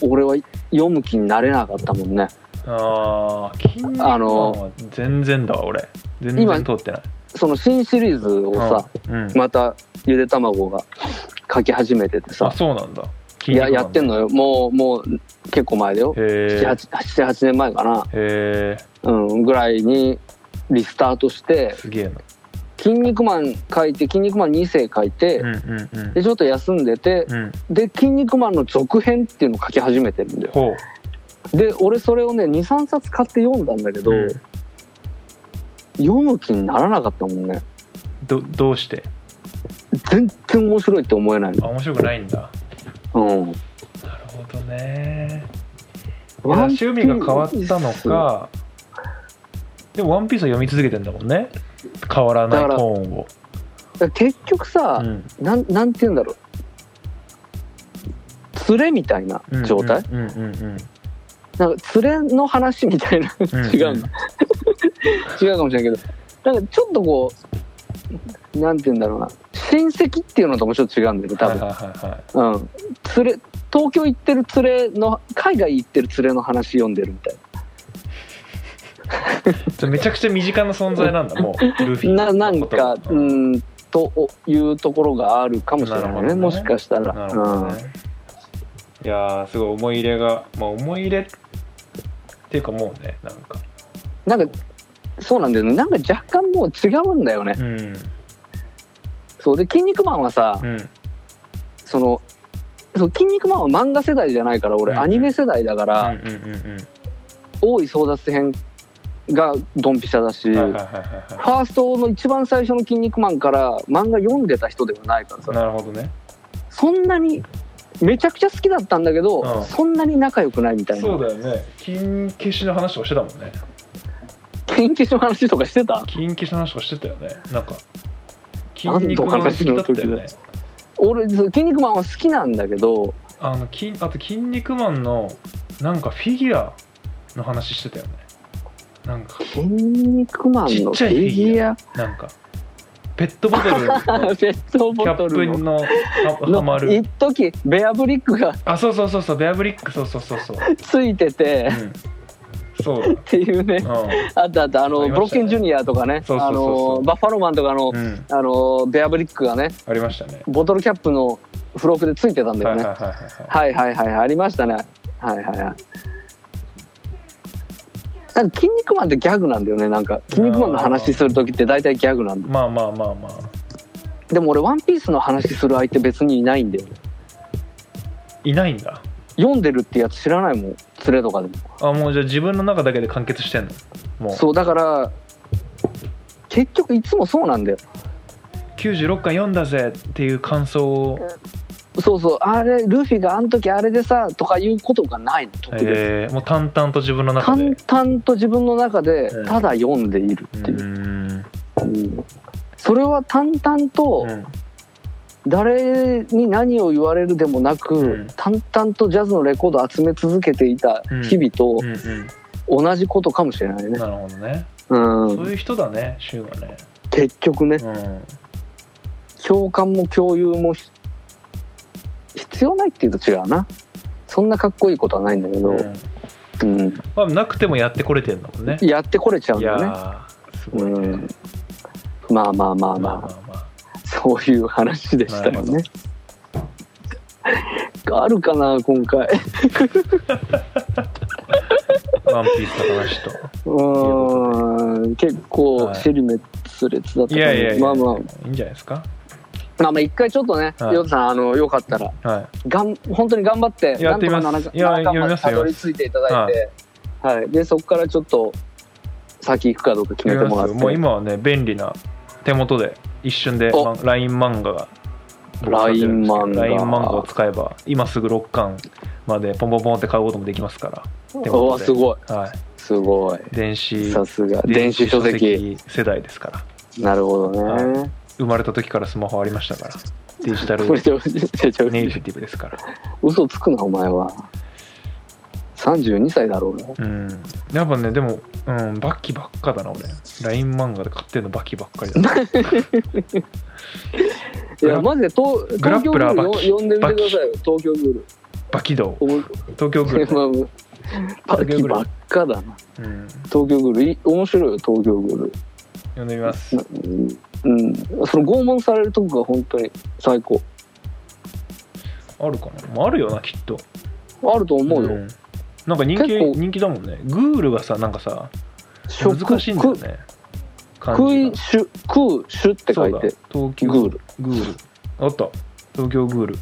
俺は読む気になれなかったもんね。ああ筋肉マンあのは全然だわ俺。全今然通ってないその新シリーズをさ、うん、またゆで卵が書き始めててあさそうなんだ。いややってんののよ。もうもう結構前だよ。へえ78年前かな、へえうん、ぐらいにリスタートしてすげえな「筋肉マン」書いて「筋肉マン2世」書いて、うんうんうん。でちょっと休んでて、うん。で「筋肉マン」の続編っていうのを書き始めてるんだよ。で俺それをね23冊買って読んだんだけど、うん読む気にならなかったもんね。どどうして？全然面白いって思えないあ面白くないんだ。のうん。なるほどね。趣味が変わったのか。でも「ワンピースは読み続けてんだもんね。変わらないトーンを。結局さ、うん。なんなんて言うんだろう。連れみたいな状態、うんうんうんうん。なんか連れの話みたいな。うん。違うの、違うかもしれないけど。なんかちょっとこうなんて言うんだろうな。親戚っていうのともちょっと違うんだよね多分、はいはいはいはい。うん。連れ東京行ってる連れの海外行ってる連れの話読んでるみたいそれめちゃくちゃ身近な存在なんだもうルフィ。なななんかうん。というところがあるかもしれないねね。もしかしたら。なるほどね、いやーすごい思い入れがまあ思い入れっていうかもうねなんか。うん、なんかそうなんだよね。なんか若干もう違うんだよね。うん。そう。で「筋肉マン」はさ、うん。そのそう筋肉マンは漫画世代じゃないから俺、うんうん。アニメ世代だから、うんうんうん大井争奪編がドンピシャだし、うんはいはいはいフはい。はァーストの一番最初の「筋肉マン」から漫画読んでた人ではないからさ。いなるほどね。そんなにめちゃくちゃ好きだったんだけど、うん。そんなに仲良くないみたいな。そうだよね。金消しの話とかしてたもんね研究所の話とかしてた？金消しの話とかしてたよね。なんか筋肉マン好きだったよね。俺筋肉マンは好きなんだけどあの筋あと筋肉マンのなんかフィギュアの話してたよね。なんか筋肉マンのフィィギュア？なんかペットボトルの ペットボキャットルのプのはまる。一時ベアブリックがあそうそうそうそうベアブリックそうそうそうそう、ついてて、うん、そう。っていうね、あったあった。あのブロッケンジュニアとかね。あのバッファローマンとかの,、あのベアブリックがねありましたね。ボトルキャップの付録でついてたんだよね。はいはいはいありましたね。はいはいはい。なんか筋肉マンってギャグなんだよね。なんか筋肉マンの話する時って大体ギャグなんだまあまあまあまあ。でも俺ワンピースの話する相手別にいないんだよね。いないんだ。読んでるってやつ知らないもん連れとかでも。あもうじゃあ自分の中だけで完結してんの？もう。そうだから結局いつもそうなんだよ。96巻読んだぜっていう感想を、そうそうあれルフィがあの時あれでさとかいうことがないの特別、えー、もう淡々と自分の中で。淡々と自分の中でうん。ただ読んでいるうっていう、ーん。うん。それは淡々とうん誰に何を言われるでもなく、うん。淡々とジャズのレコードを集め続けていた日々と同じことかもしれないね、なるほどね、うん。そういう人だねシュウはね。結局ね。うん。共感も共有もひ必要ないっていうと違うな。そんなかっこいいことはないんだけど、うん。うん。まあ、なくてもやってこれてんだもんね。やってこれちゃうんいだよね。ね、うん。まあまあまあまあ、まあまあまあそういう話でしたよね。あるかな今回。ワンピースの話と。うーん。結構はい尻滅裂だったかい。なやいやいや。まあまあ。いいんじゃないですか？まあまあ一回ちょっとね、はい。ヨタさんあのよかったらはがん本当に頑張ってやってみます。いや7巻ますたどり着いていただいてはい、でそこからちょっと先行くかどうか決いめてもらって。もう今はね便利な手元で一瞬で LINE 漫画が。LINE 漫画。LINE 漫画を使えば今すぐ6巻までポンポンポンって買うこともできますから。手お元で。わすごい。はい。すごい。電子さすが。電子書籍。世代ですから。なるほどね、は生まれた時からスマホありましたから。デジタル めちゃめちゃめちゃネイティブですから。嘘つくなお前は32歳だろうね。うん。やっぱねでも、うん、バキばっかだな俺。LINE 漫画で買ってんのバキばっかりだな。いやマジで東グラッ東京グールプラーバキよ呼んでみてくださいよ。東京グールバキ道。東京グルー まあバキばっかだな。うん。東京グールいい面白いよ東京グール読んでみます。うん、うん、その拷問されるとこが本当に最高。あるかな、まあ、あるよなきっと。あると思うよ、んなんか人気結構。人気だもんね。グールがさなんかさ食難しいんだよね。漢食い字がしゅ食うしゅって書いて。そうだ。東京グール。グール。あった。東京グール。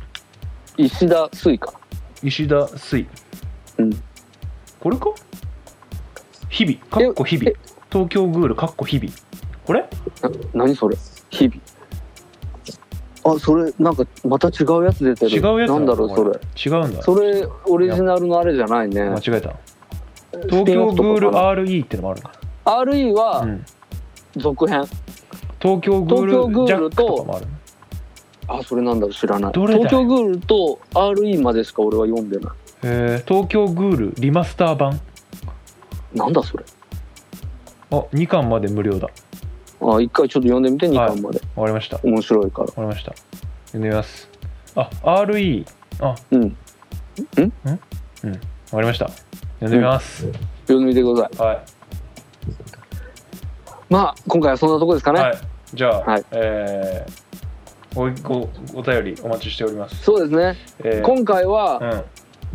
石田水か。石田水。うん。これか？日々。かっこ日々。え。東京グールかっこ日々。これ？な何それ？日々あそれなんかまた違うやつ出てる。違うやつなんだろうそれ。違うんだ。それオリジナルのあれじゃないね。間違えたス東京グール RE ってのもあるか。RE な、はうん、続編、東京グ東京グールジャックとかもあるあそれなんだろう知らない。東京グールと RE までしか俺は読んでない。えー、東京グールリマスター版。なんだそれ。あ2巻まで無料だあ一回ちょっと読んでみて2巻まで、わかりました。わ面白いから。かりました。読んでみます。あ RE あ。うん。わかりました。読んでみます、読んでみてください。はい。まあ今回はそんなとこですかね、はい、じゃあ、はい。えーごごお便りお待ちしております。そうですね、えー。今回は、うん、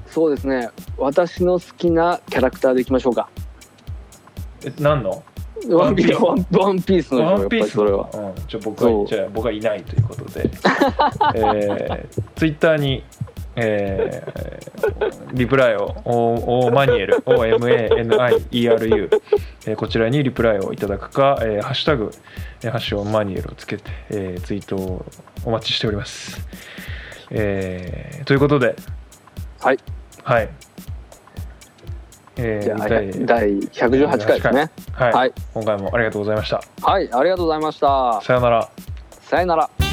そうですね。私の好きなキャラクターでいきましょうか。え何の？ワンピースワンワンピースのワンピース？りそれは。うん、じゃあ僕はじゃあ僕はいないということで、えー、ツイッターに、えー、リプライをおおマニエル OMANIERU、えー、こちらにリプライをいただくか、えー、ハッシュタグ、えー、ハッシュオマニエルをつけて、えー、ツイートをお待ちしております、えー、ということで。はい。はいえー、第118回ですね。はい、はい。今回もありがとうございました。はいありがとうございました。さよなら。さよなら